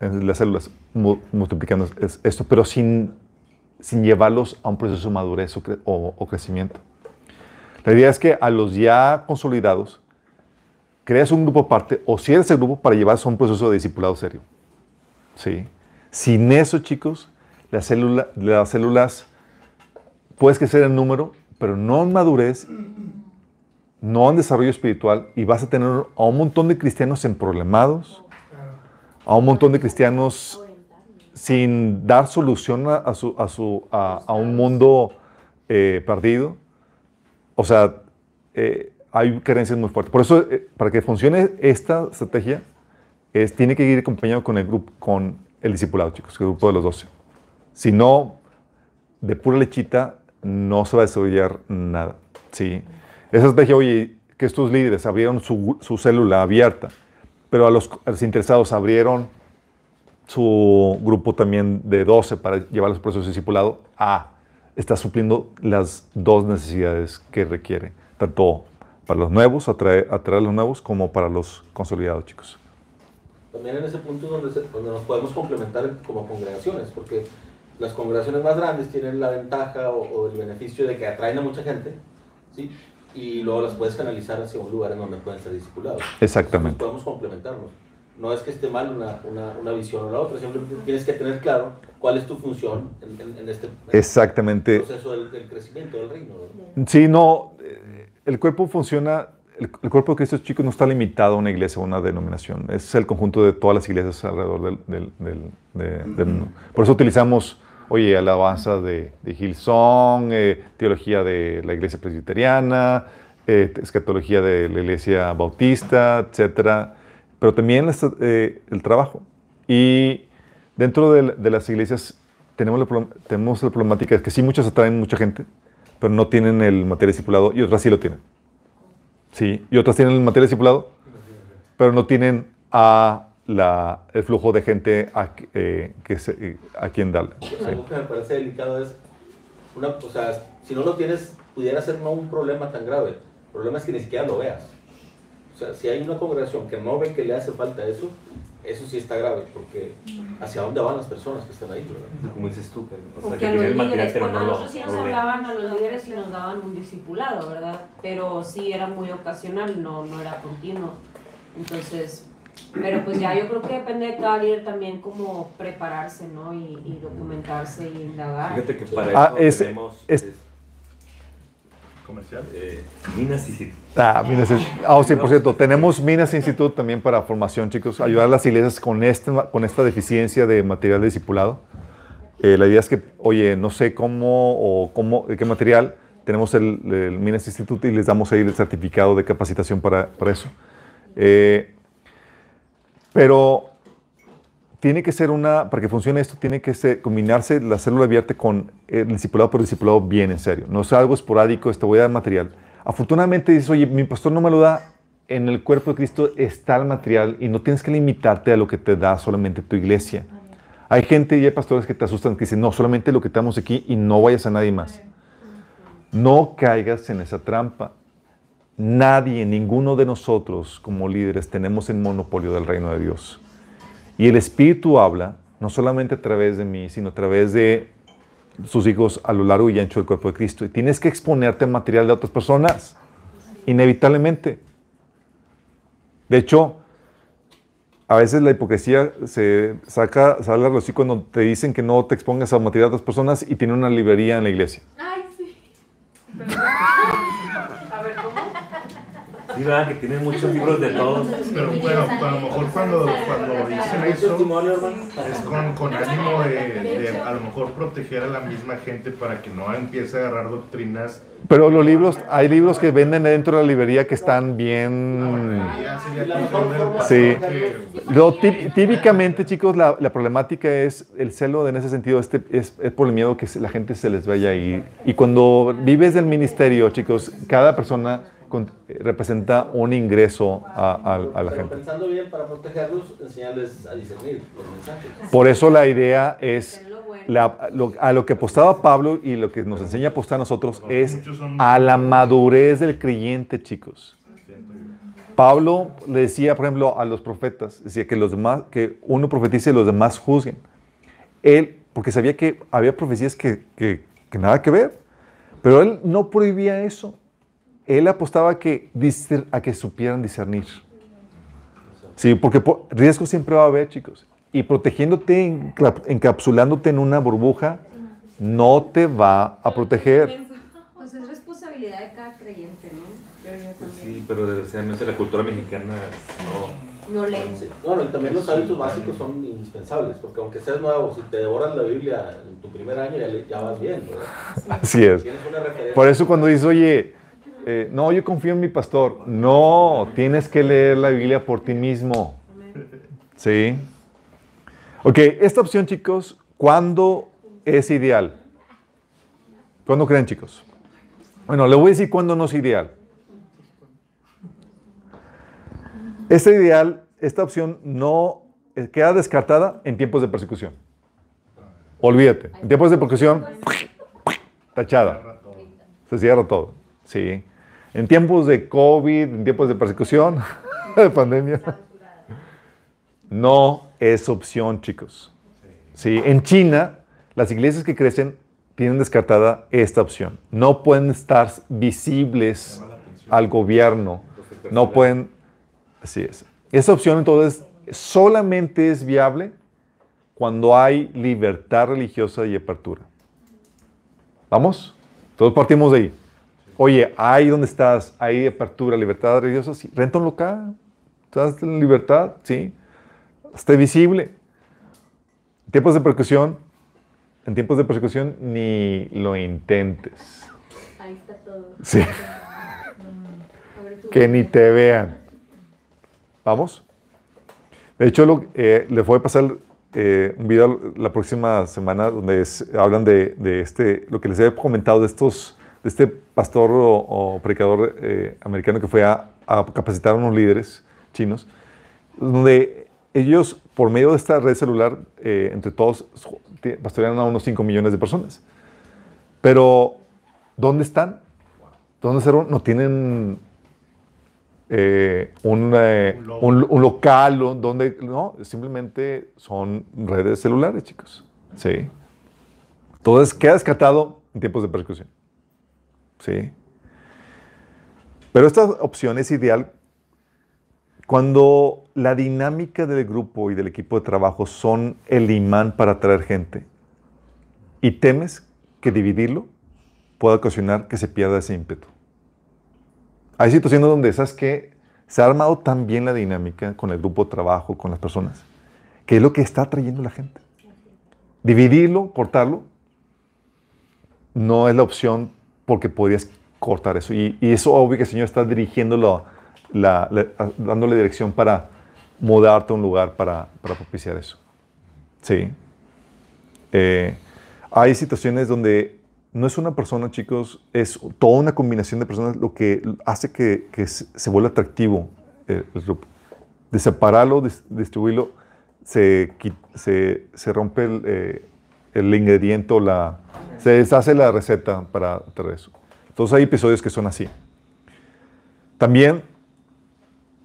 Speaker 1: en las células, mu- multiplicando es- esto, pero sin, sin llevarlos a un proceso de madurez o, cre- o- o crecimiento. La idea es que a los ya consolidados, creas un grupo aparte o cierres el grupo para llevarse a un proceso de discipulado serio. ¿Sí? Sin eso, chicos, la célula- las células puedes crecer en número, pero no en madurez, no en desarrollo espiritual, y vas a tener a un montón de cristianos emproblemados, a un montón de cristianos sin dar solución a, a su, a, su- a- un mundo eh, perdido. O sea, eh, hay carencias muy fuertes. Por eso, eh, para que funcione esta estrategia, es, tiene que ir acompañado con el grupo, con el discipulado, chicos, el grupo de los 12. Si no, de pura lechita, no se va a desarrollar nada. ¿sí? Esa estrategia, oye, que estos líderes abrieron su, su célula abierta, pero a los, a los interesados abrieron su grupo también de 12 para llevar los procesos de discipulado, ah, está supliendo las dos necesidades que requiere, tanto para los nuevos, atraer, atraer a los nuevos, como para los consolidados, chicos.
Speaker 3: También en ese punto donde, se- donde nos podemos complementar como congregaciones, porque las congregaciones más grandes tienen la ventaja o, o el beneficio de que atraen a mucha gente, ¿sí? y luego las puedes canalizar hacia un lugar en donde pueden ser discipulados.
Speaker 1: Exactamente.
Speaker 3: Podemos complementarnos. No es que esté mal una, una, una visión o la otra, simplemente tienes que tener claro cuál es tu función en, en- en este
Speaker 1: Exactamente.
Speaker 3: proceso del, del crecimiento del reino. ¿no?
Speaker 1: Sí, no, eh, el cuerpo funciona, el, el cuerpo de Cristo, chicos, no está limitado a una iglesia o una denominación. Es el conjunto de todas las iglesias alrededor del, del- del-. Por eso utilizamos, oye, alabanza de, de Hillsong, eh, teología de la iglesia presbiteriana, eh, escatología de la iglesia bautista, etcétera. Pero también eh, el trabajo. Y dentro de, de las iglesias tenemos la, tenemos la problemática de que sí, muchas atraen mucha gente, pero no tienen el material discipulado y otras sí lo tienen. Sí, y otras tienen el material discipulado, pero no tienen a la, el flujo de gente a, eh, que se- eh, a quien darle. Sí.
Speaker 3: Algo que me parece delicado es, una, o sea, si no lo tienes, pudiera ser no un problema tan grave. El problema es que ni siquiera lo veas. O sea, si hay una congregación que no ve que le hace falta eso, eso sí está grave, porque hacia dónde van las personas que están ahí, ¿verdad?
Speaker 5: Como dices tú, o sea,
Speaker 7: Porque
Speaker 5: que
Speaker 7: los
Speaker 5: el material,
Speaker 7: líderes,
Speaker 5: pero no
Speaker 7: nosotros sí nos hablaban a los líderes y nos daban un discipulado, ¿verdad? Pero sí era muy ocasional, no, no era continuo. Entonces, pero pues ya yo creo que depende de cada líder también como prepararse, ¿no? Y, y documentarse y indagar.
Speaker 5: Fíjate que para
Speaker 1: Ah,
Speaker 5: eso
Speaker 1: es-
Speaker 5: tenemos
Speaker 1: es-
Speaker 5: es-
Speaker 9: Comercial.
Speaker 5: eh, Minas y City.
Speaker 1: Ah, Minas, ah, sí, por cierto, tenemos Minas Institute también para formación, chicos. Ayudar a las iglesias con, este, con esta deficiencia de material de discipulado. Eh, la idea es que, oye, no sé cómo o cómo, qué material, tenemos el, el Minas Institute y les damos ahí el certificado de capacitación para, para eso. Eh, pero tiene que ser una, para que funcione esto, tiene que ser- combinarse la célula abierta con el discipulado por discipulado bien en serio. No es algo esporádico, te voy a dar material. Afortunadamente dices, oye, mi pastor no me lo da, en el cuerpo de Cristo está el material y no tienes que limitarte a lo que te da solamente tu iglesia. Hay gente y hay pastores que te asustan, que dicen, no, solamente lo que te damos aquí y no vayas a nadie más. No caigas en esa trampa. Nadie, ninguno de nosotros como líderes tenemos el monopolio del reino de Dios. Y el Espíritu habla no solamente a través de mí, sino a través de sus hijos a lo largo y ancho del cuerpo de Cristo. Y tienes que exponerte al material de otras personas, inevitablemente. De hecho, a veces la hipocresía se saca, sale algo así cuando te dicen que no te expongas al material de otras personas y tiene una librería en la iglesia.
Speaker 4: Ay, sí.
Speaker 5: Sí, ¿verdad? Que tienen muchos libros de todos.
Speaker 9: Pero bueno, a lo mejor cuando, cuando dicen
Speaker 3: ¿Un
Speaker 9: eso es con, con ánimo de, de a lo mejor proteger a la misma gente para que no empiece a agarrar doctrinas.
Speaker 1: Pero los libros, hay libros que venden dentro de la librería que están bien... Sí. Lo tí- típicamente, chicos, la, la problemática es el celo en ese sentido, este, es, es por el miedo que la gente se les vaya a ir. Y cuando vives del ministerio, chicos, cada persona representa un ingreso a, a- a la
Speaker 3: Pero
Speaker 1: gente.
Speaker 3: pensando bien, para protegerlos, enseñarles a discernir los mensajes.
Speaker 1: Por eso la idea es, la- lo- a lo que apostaba Pablo y lo que nos enseña a apostar a nosotros es a la madurez del creyente, chicos. Pablo le decía, por ejemplo, a los profetas, decía que los demás, que uno profetice y los demás juzguen. Él, porque sabía que había profecías que, que- que nada que ver, pero él no prohibía eso. Él apostaba a que, a que supieran discernir. Sí, porque po- riesgo siempre va a haber, chicos. Y protegiéndote, encapsulándote en una burbuja, no te va a proteger.
Speaker 7: Pues es responsabilidad de cada creyente, ¿no? Yo.
Speaker 5: Sí, pero desgraciadamente la cultura mexicana no.
Speaker 7: No.
Speaker 3: Sí. Bueno, y también los hábitos básicos son indispensables, porque aunque seas nuevo, si te devoras la Biblia en tu primer año, ya, le- ya vas bien, ¿verdad?
Speaker 1: Así es. Por eso cuando dices, oye, eh, no, yo confío en mi pastor. No, tienes que leer la Biblia por ti mismo. ¿Sí? Ok, esta opción, chicos, ¿cuándo es ideal? ¿Cuándo creen, chicos? Bueno, le voy a decir cuándo no es ideal. Esta ideal, esta opción no eh, queda descartada en tiempos de persecución. Olvídate. En tiempos de persecución, tachada. Se cierra todo. Sí. En tiempos de COVID, en tiempos de persecución, de pandemia, no es opción, chicos. Sí. En China, las iglesias que crecen tienen descartada esta opción. No pueden estar visibles al gobierno. No pueden. Así es. Esa opción entonces solamente es viable cuando hay libertad religiosa y apertura. ¿Vamos? Todos partimos de ahí. Oye, ahí donde estás, hay apertura, libertad religiosa, sí. Renta un local, estás en libertad, sí. Esté visible. En tiempos de persecución, en tiempos de persecución, ni lo intentes.
Speaker 4: Ahí está todo.
Speaker 1: Sí.
Speaker 4: Tú.
Speaker 1: Que ni te vean. ¿Vamos? De hecho, lo- eh, le voy a pasar eh, un video la próxima semana donde es- hablan de, de este, lo que les he comentado de estos, de este pastor o, o predicador eh, americano que fue a, a capacitar a unos líderes chinos, donde ellos, por medio de esta red celular, eh, entre todos, pastorean a unos 5 millones de personas. Pero, ¿dónde están? ¿Dónde están? No tienen eh, un,
Speaker 9: Un
Speaker 1: local donde, no, simplemente son redes celulares, chicos. Sí. Entonces, queda descartado en tiempos de persecución. Sí. Pero esta opción es ideal cuando la dinámica del grupo y del equipo de trabajo son el imán para atraer gente y temes que dividirlo pueda ocasionar que se pierda ese ímpetu. Hay situaciones donde, ¿sabes qué? Se ha armado tan bien la dinámica con el grupo de trabajo, con las personas, que es lo que está atrayendo a la gente. Dividirlo, cortarlo, no es la opción porque podrías cortar eso. Y, y eso obvio que el Señor está dirigiéndolo, la, dándole dirección para mudarte a un lugar para, para propiciar eso. Sí. Eh, hay situaciones donde no es una persona, chicos, es toda una combinación de personas lo que hace que, que se vuelva atractivo el, el grupo. De separarlo, dis- distribuirlo, se, se, se rompe el, eh, el ingrediente o la... Se deshace la receta para traer eso. Entonces hay episodios que son así. También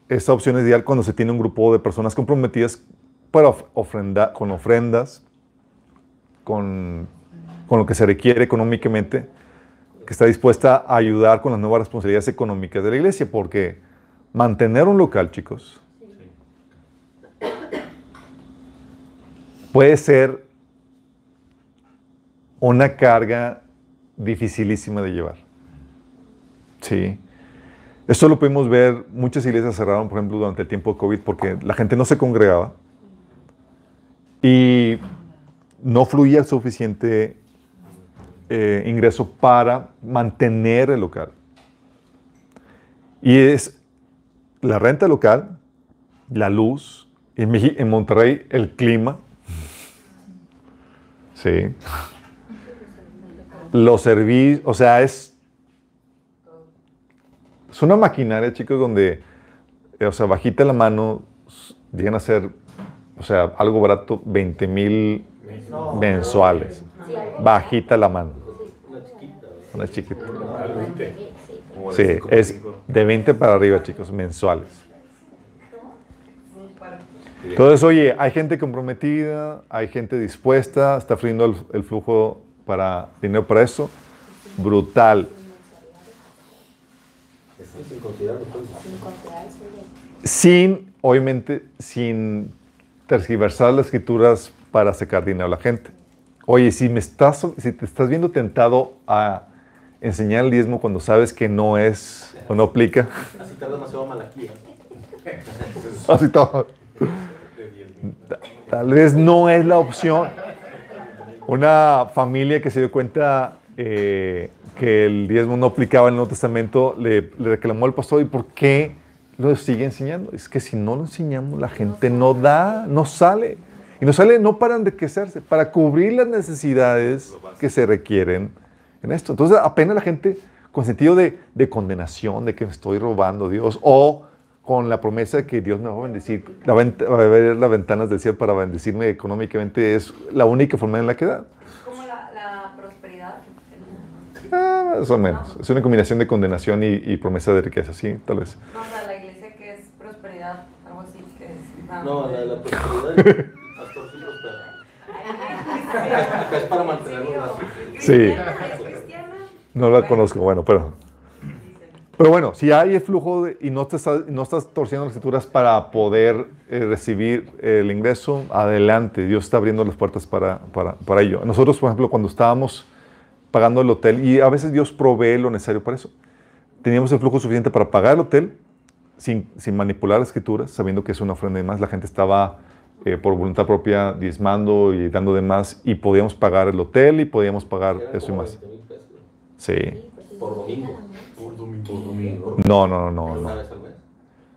Speaker 1: esta opción es ideal cuando se tiene un grupo de personas comprometidas para of- ofrenda, con ofrendas, con, con lo que se requiere económicamente, que está dispuesta a ayudar con las nuevas responsabilidades económicas de la iglesia, porque mantener un local, chicos, puede ser una carga dificilísima de llevar. Sí. Esto lo pudimos ver, muchas iglesias cerraron, por ejemplo, durante el tiempo de COVID porque la gente no se congregaba y no fluía suficiente eh, ingreso para mantener el local. Y es la renta local, la luz, en Monterrey el clima, sí, los servicios, o sea, es, es una maquinaria, chicos, donde, eh, o sea, bajita la mano, llegan a ser, o sea, algo barato, 20 mil mensuales. Bajita la mano,
Speaker 3: Una chiquita. ¿verdad?
Speaker 1: una chiquita.
Speaker 5: Al 20. Como de
Speaker 1: Sí, es de 20 para arriba, chicos, mensuales. Entonces, oye, hay gente comprometida, hay gente dispuesta, está fluyendo el flujo para dinero para eso. Brutal.
Speaker 3: Sin
Speaker 1: obviamente, sin tergiversar las escrituras para sacar dinero a la gente. Oye, si, me estás, si te estás viendo tentado a enseñar el diezmo cuando sabes que no es o no aplica,
Speaker 3: Así está demasiado malaquía.
Speaker 1: así todo. Tal vez no es la opción. Una familia que se dio cuenta eh, que el diezmo no aplicaba el Nuevo Testamento le, le reclamó al pastor, ¿y por qué lo sigue enseñando? Es que si no lo enseñamos, la gente no da, no sale. Y no sale no para enriquecerse, para cubrir las necesidades que se requieren en esto. Entonces, apenas la gente con sentido de, de condenación, de que me estoy robando a Dios, o con la promesa de que Dios me va a bendecir, la vent- va a abrir las ventanas del cielo para bendecirme económicamente, es la única forma en la que da.
Speaker 7: Como la, la prosperidad.
Speaker 1: Ah, más o menos. Es una combinación de condenación y, y promesa de riqueza, sí, tal vez.
Speaker 7: No, o sea, la iglesia que es prosperidad, algo así que es.
Speaker 3: No, la de la prosperidad. Pastor sí prospera. Acá, es para mantenernos así.
Speaker 1: Sí.
Speaker 7: ¿Es cristiana?
Speaker 1: No la conozco, bueno, pero. Pero bueno, si hay el flujo de- y no, te estás, no estás torciendo las escrituras para poder eh, recibir el ingreso, adelante. Dios está abriendo las puertas para, para, para ello. Nosotros, por ejemplo, cuando estábamos pagando el hotel, y a veces Dios provee lo necesario para eso, teníamos el flujo suficiente para pagar el hotel sin, sin manipular las escrituras, sabiendo que es una ofrenda de más. La gente estaba eh, por voluntad propia diezmando y dando de más, y podíamos pagar el hotel y podíamos pagar eso y más.
Speaker 3: 20 mil pesos
Speaker 1: Sí.
Speaker 3: por domingo.
Speaker 1: No, no, no,
Speaker 3: Una
Speaker 1: no.
Speaker 3: vez al mes.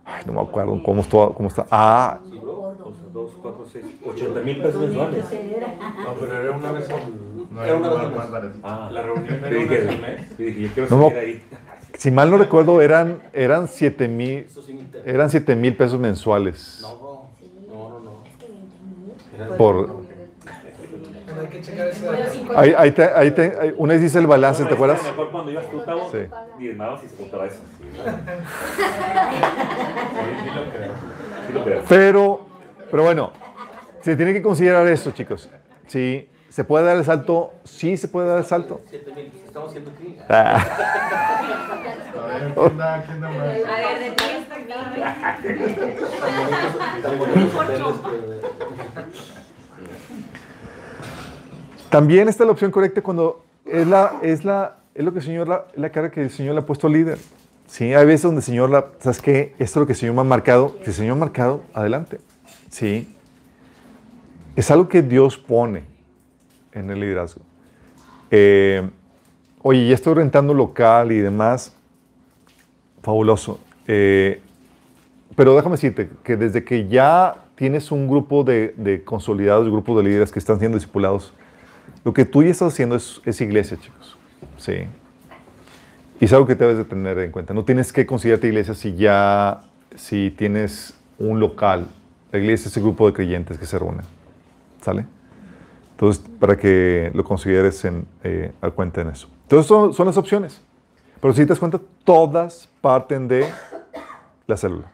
Speaker 1: Ay, no me acuerdo cómo está. Cómo está. Ah,
Speaker 3: Sí, bro.
Speaker 5: O sea, dos, cuatro, seis, 80 mil pesos mensuales.
Speaker 2: No, pero era una vez al
Speaker 9: No
Speaker 3: Era una vez.
Speaker 5: Ah,
Speaker 2: La reunión era una
Speaker 5: dije,
Speaker 2: vez al mes.
Speaker 5: y dije, yo quiero
Speaker 1: No, no.
Speaker 5: seguir ahí.
Speaker 1: si mal no recuerdo, eran, eran 7 mil eran siete mil pesos mensuales.
Speaker 3: No, bro. No, no, no.
Speaker 1: Por-
Speaker 6: Hay que checar ese
Speaker 1: Ahí, ahí te- ahí te- ahí- una vez dice el balance, ¿te acuerdas?
Speaker 5: Mejor cuando ibas tú, Tavo,
Speaker 1: Sí.
Speaker 5: diezmabas y se contaba eso. Sí, sí lo creo. Sí lo creo.
Speaker 1: Pero, pero bueno, se tiene que considerar esto, chicos. Sí, ¿se puede dar el salto? Sí, se puede dar el salto.
Speaker 3: 7000, ¿qué estamos haciendo aquí?
Speaker 1: Ah,
Speaker 9: A ver, ¿quién da,
Speaker 1: También está la opción correcta cuando es, la, es, la, es lo que el Señor, la, la cara que el Señor le ha puesto al líder. Sí, hay veces donde el Señor, la, ¿sabes qué? Esto es lo que el Señor me ha marcado. Si el Señor ha marcado, adelante. Sí. Es algo que Dios pone en el liderazgo. Eh, oye, ya estoy rentando local y demás. Fabuloso. Eh, pero déjame decirte que desde que ya tienes un grupo de, de consolidados, grupos de líderes que están siendo discipulados, lo que tú ya estás haciendo es, es iglesia, chicos. Sí. Y es algo que debes de tener en cuenta. No tienes que considerarte iglesia si ya, si tienes un local. La iglesia es ese grupo de creyentes que se reúnen. ¿Sale? Entonces, para que lo consideres en, eh, a cuenta en eso. Entonces, son, son las opciones. Pero si te das cuenta, todas parten de la célula.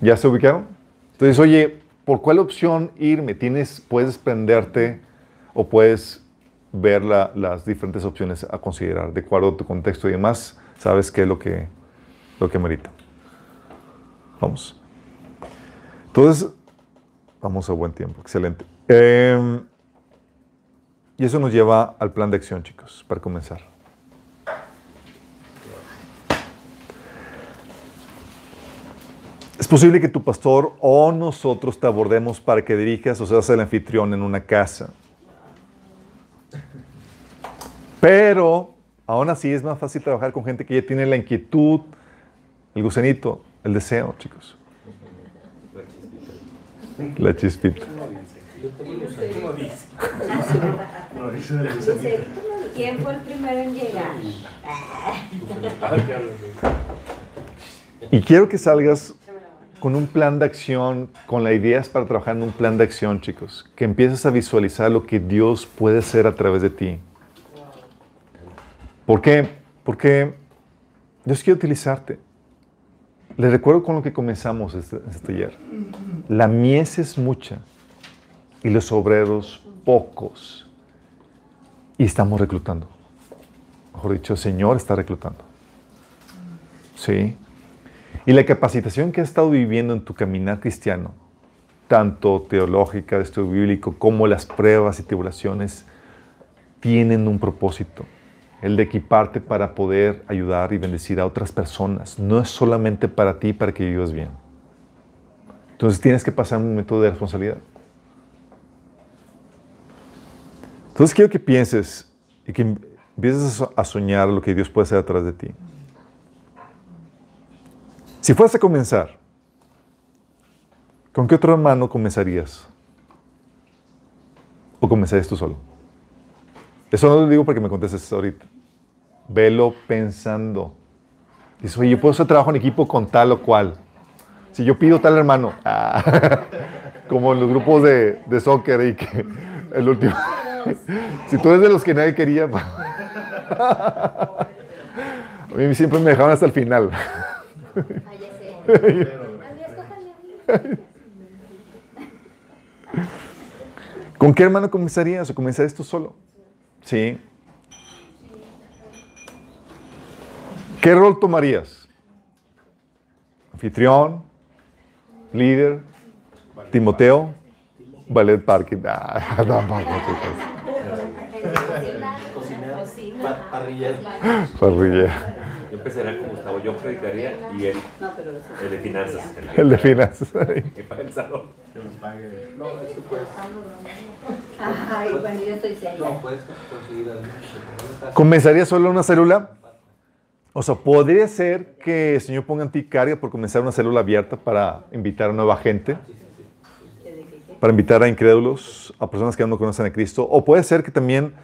Speaker 1: ¿Ya se ubicaron? Entonces, oye, ¿por cuál opción irme? Tienes, puedes prenderte o puedes ver la- las diferentes opciones a considerar de acuerdo a tu contexto y demás. Sabes qué es lo que, lo que merita. Vamos. Entonces, vamos a buen tiempo. Excelente. Em, y eso nos lleva al plan de acción, chicos, para comenzar. Es posible que tu pastor o nosotros te abordemos para que dirijas o seas el anfitrión en una casa. Pero aún así es más fácil trabajar con gente que ya tiene la inquietud, el gusanito, el deseo, chicos. La chispita.
Speaker 7: ¿Quién fue el primero en llegar?
Speaker 1: Y quiero que salgas con un plan de acción, con la idea es para trabajar en un plan de acción, chicos. Que empieces a visualizar lo que Dios puede hacer a través de ti. ¿Por qué? Porque Dios quiere utilizarte. Les recuerdo con lo que comenzamos este, este ayer. La mies es mucha y los obreros pocos. Y estamos reclutando. Mejor dicho, el Señor está reclutando. Sí. Y la capacitación que has estado viviendo en tu caminar cristiano, tanto teológica, de estudio bíblico, como las pruebas y tribulaciones, tienen un propósito, el de equiparte para poder ayudar y bendecir a otras personas. No es solamente para ti, para que vivas bien. Entonces tienes que pasar un momento de responsabilidad. Entonces quiero que pienses y que empieces a so- a soñar lo que Dios puede hacer a través de ti. Si fueras a comenzar, ¿con qué otro hermano comenzarías? ¿O comenzarías tú solo? Eso no lo digo porque me contestes ahorita. Velo pensando. Dices, oye, yo puedo hacer trabajo en equipo con tal o cual. Si yo pido tal hermano, ah, como en los grupos de, de soccer y que el último. si tú eres de los que nadie quería, a mí siempre me dejaban hasta el final. ¿Con qué hermano comenzarías o comenzarías tú solo? Sí. ¿Qué rol tomarías? Anfitrión, líder, Timoteo, ballet parking. Ah, no, parrilla.
Speaker 5: Yo empezaría con Gustavo, yo predicaría y él, el de finanzas.
Speaker 1: El de finanzas.
Speaker 5: Que paga el salón.
Speaker 9: Que nos pague.
Speaker 4: Ay, bueno, yo estoy seria.
Speaker 3: No, puedes conseguir algo.
Speaker 1: ¿Comenzarías solo una célula? O sea, podría ser que el Señor ponga en ti carga por comenzar una célula abierta para invitar a nueva gente, para invitar a incrédulos, a personas que aún no conocen a Cristo. O puede ser que también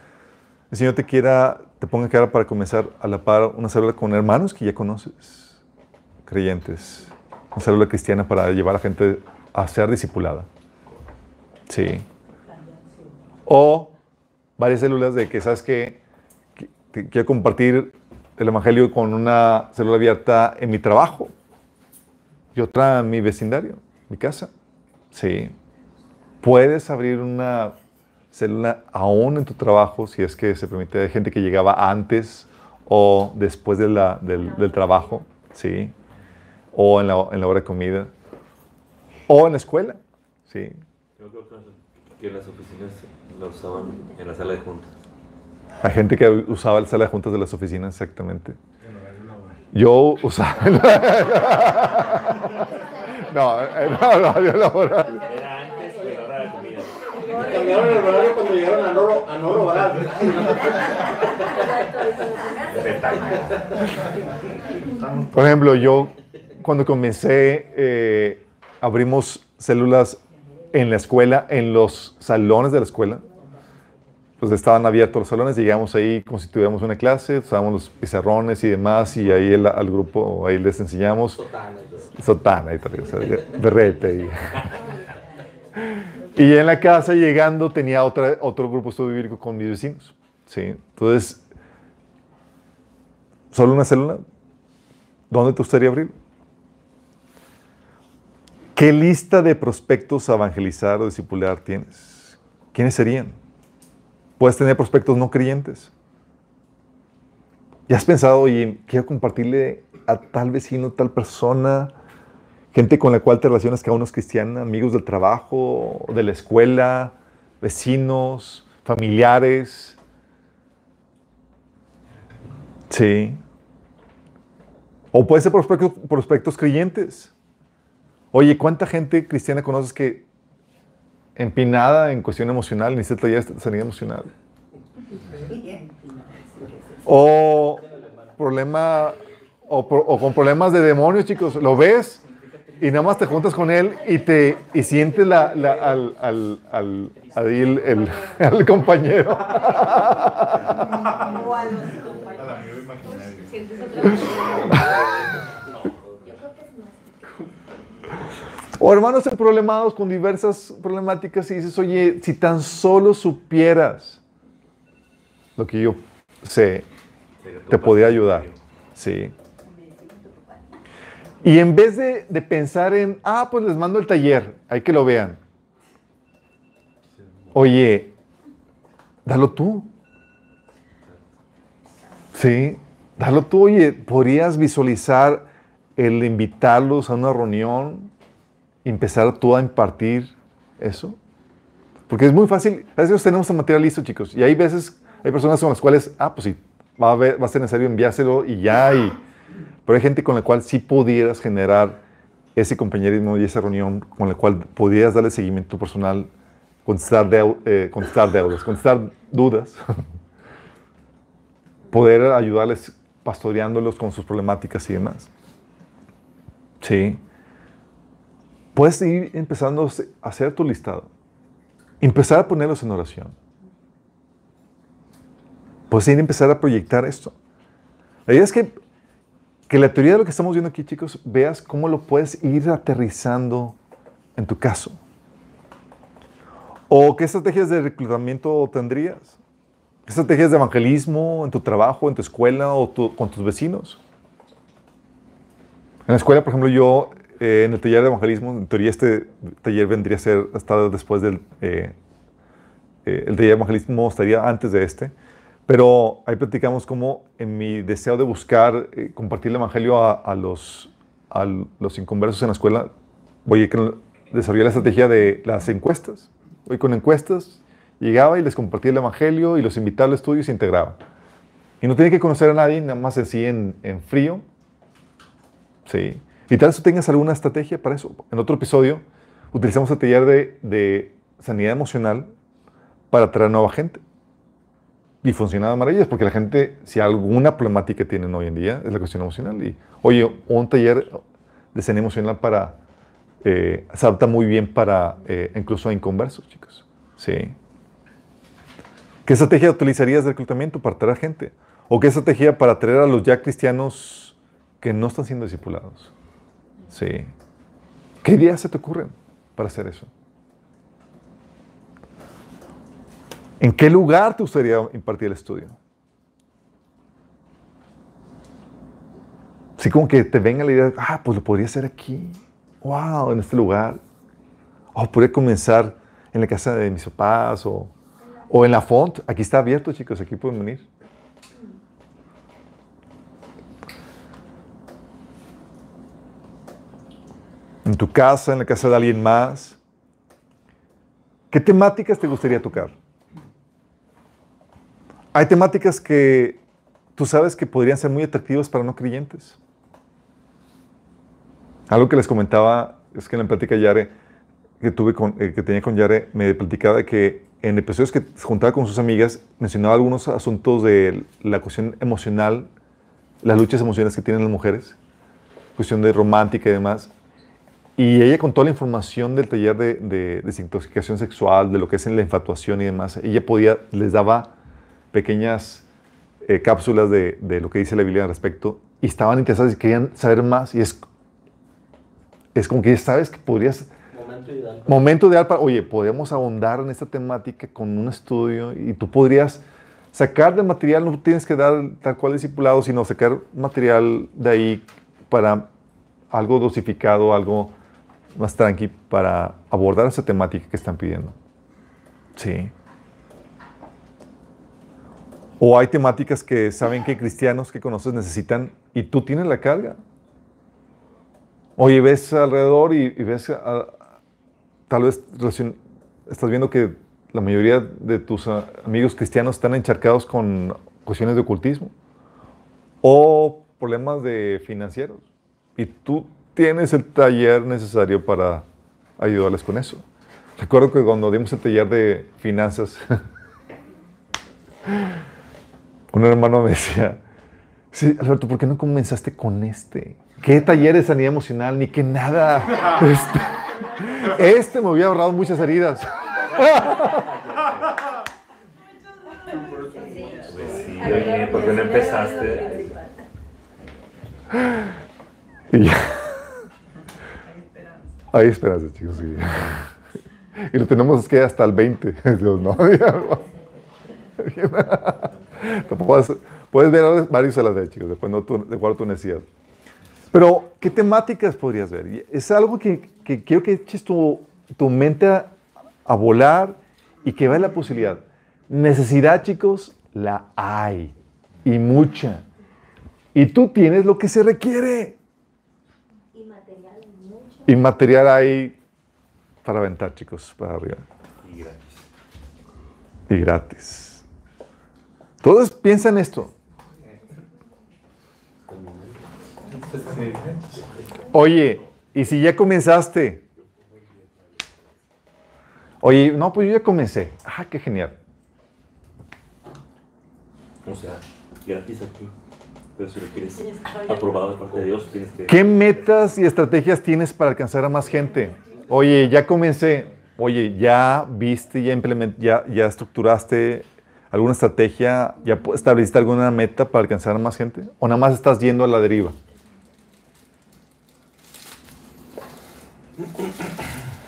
Speaker 1: el Señor te quiera, te ponga cara para comenzar a la par una célula con hermanos que ya conoces, creyentes. Una célula cristiana para llevar a gente a ser discipulada. Sí. O varias células de que, ¿sabes que Quiero compartir el Evangelio con una célula abierta en mi trabajo y otra en mi vecindario, mi casa. Sí. Puedes abrir una célula aún en tu trabajo si es que se permite. Hay gente que llegaba antes o después de la- del, del trabajo, sí. O en la, en la hora de comida. O en la escuela, sí.
Speaker 3: Yo creo que en las oficinas lo usaban en la sala de juntas.
Speaker 1: Hay gente que usaba la sala de juntas de las oficinas, exactamente. Yo usaba. no, eh, no, no, yo laboral.
Speaker 5: Era antes de la hora de la comida.
Speaker 3: Cambiaron el horario cuando llegaron a no, a no robar.
Speaker 1: Por ejemplo, yo cuando comencé, eh, abrimos células en la escuela, en los salones de la escuela. Pues estaban abiertos los salones, llegamos ahí como si tuviéramos una clase, usábamos los pizarrones y demás, y ahí el- al grupo, ahí les enseñamos
Speaker 3: Sotana
Speaker 1: sotana y tal, o sea, berrete. Y, y en la casa llegando tenía otra, otro grupo estudio bíblico con mis vecinos. ¿sí? Entonces, solo una célula, ¿dónde te gustaría abrir? ¿Qué lista de prospectos a evangelizar o discipular tienes? ¿Quiénes serían? Puedes tener prospectos no creyentes. ¿Ya has pensado, oye, quiero compartirle a tal vecino, tal persona, gente con la cual te relacionas que aún no es cristiana, amigos del trabajo, de la escuela, vecinos, familiares? Sí. O puede ser prospectos, prospectos creyentes. Oye, ¿cuánta gente cristiana conoces que empinada en cuestión emocional, necesita taller de sanidad emocional? O problema, o, pro- o con problemas de demonios, chicos, lo ves y nada más te juntas con él y te y sientes la, la- al, al, al, ahí el, el- al compañero.
Speaker 7: O a los
Speaker 9: Al amigo imaginario.
Speaker 7: Sientes.
Speaker 1: O hermanos en problemados con diversas problemáticas y dices, oye, si tan solo supieras lo que yo sé, te podría ayudar. Sí. Y en vez de, de pensar en, ah, pues les mando el taller, hay que lo vean. Oye, dalo tú. Sí, dalo tú. Oye, podrías visualizar el invitarlos a una reunión empezar tú a impartir eso. Porque es muy fácil. A veces tenemos el material listo, chicos. Y hay veces, hay personas con las cuales, ah, pues sí, va a, haber- va a ser necesario enviárselo y ya. Y, pero hay gente con la cual sí pudieras generar ese compañerismo y esa reunión con la cual pudieras darle seguimiento personal, contestar, deu- eh, contestar deudas, contestar dudas, poder ayudarles pastoreándolos con sus problemáticas y demás. Sí. Puedes ir empezando a hacer tu listado. Empezar a ponerlos en oración. Puedes ir empezar a proyectar esto. La idea es que, que la teoría de lo que estamos viendo aquí, chicos, veas cómo lo puedes ir aterrizando en tu caso. ¿O qué estrategias de reclutamiento tendrías? ¿Qué estrategias de evangelismo en tu trabajo, en tu escuela o tu- con tus vecinos? En la escuela, por ejemplo, yo eh, en el taller de evangelismo, en teoría este taller vendría a ser hasta después del... eh, eh, el taller de evangelismo estaría antes de este, pero ahí platicamos cómo en mi deseo de buscar eh, compartir el evangelio a, los, inconversos en la escuela, voy a desarrollar la estrategia de las encuestas. Voy con encuestas, llegaba y les compartía el evangelio y los invitaba al estudio y se integraba. Y no tenía que conocer a nadie, nada más así en, frío. Sí. Y tal vez tú tengas alguna estrategia para eso. En otro episodio utilizamos el taller de, de sanidad emocional para atraer nueva gente. Y funcionaba de maravillas, porque la gente, si alguna problemática tienen hoy en día, es la cuestión emocional. Y, oye, un taller de sanidad emocional para, eh, se adapta muy bien para eh, incluso inconversos, chicos. Sí. ¿Qué estrategia utilizarías de reclutamiento para atraer gente? ¿O qué estrategia para atraer a los ya cristianos que no están siendo discipulados? Sí. ¿Qué ideas se te ocurren para hacer eso? ¿En qué lugar te gustaría impartir el estudio? Así como que te venga la idea, ah, pues lo podría hacer aquí. Wow, en este lugar. O podría comenzar en la casa de mis papás o, o en la font. Aquí está abierto, chicos, aquí pueden venir. En tu casa, en la casa de alguien más. ¿Qué temáticas te gustaría tocar? Hay temáticas que tú sabes que podrían ser muy atractivas para no creyentes. Algo que les comentaba es que en la plática Yare que tuve con, eh, que tenía con Yare me platicaba de que en episodios que se juntaba con sus amigas mencionaba algunos asuntos de la cuestión emocional, las luchas emocionales que tienen las mujeres, cuestión de romántica y demás. Y ella con toda la información del taller de, de desintoxicación sexual, de lo que es en la infatuación y demás, ella podía, les daba pequeñas eh, cápsulas de, de, lo que dice la Biblia al respecto y estaban interesados y querían saber más y es, es como que ya sabes que podrías...
Speaker 3: Momento ideal.
Speaker 1: Momento ideal para, oye, podemos ahondar en esta temática con un estudio y tú podrías sacar de material, no tienes que dar tal cual discipulado, sino sacar material de ahí para algo dosificado, algo más tranqui para abordar esa temática que están pidiendo. Sí. O hay temáticas que saben que cristianos que conoces necesitan y tú tienes la carga. Oye, ves alrededor y, ves, a, tal vez estás viendo que la mayoría de tus amigos cristianos están encharcados con cuestiones de ocultismo o problemas de financieros. Y tú tienes el taller necesario para ayudarles con eso. Recuerdo que cuando dimos el taller de finanzas, un hermano me decía, sí, Alberto, ¿por qué no comenzaste con este? ¿Qué taller de sanidad emocional? Ni que nada. Este, este me hubiera ahorrado muchas heridas.
Speaker 5: Sí, oye, ¿por qué no empezaste?
Speaker 1: Y ya. Hay esperanza, chicos. Sí. Y lo tenemos que hasta el 20. Dios, no, puedes, puedes ver varios a la vez, chicos, después de acuerdo a tu necesidad. Pero, ¿qué temáticas podrías ver? Es algo que, que quiero que eches tu, tu mente a, a, volar y que veas la posibilidad. Necesidad, chicos, la hay. Y mucha. Y tú tienes lo que se requiere.
Speaker 4: Y material mucho.
Speaker 1: Y material hay para aventar, chicos, para arriba.
Speaker 5: Y gratis.
Speaker 1: Y gratis. Todos piensan esto. Oye, ¿y si ya comenzaste? Oye, no, pues yo ya comencé. Ah, qué genial.
Speaker 5: O sea, gratis aquí. Pero si lo quieres aprobado de parte de Dios, tienes que...
Speaker 1: ¿Qué metas y estrategias tienes para alcanzar a más gente? Oye, ya comencé. Oye, ya viste, ya ya, ya estructuraste alguna estrategia, ya estableciste alguna meta para alcanzar a más gente? ¿O nada más estás yendo a la deriva?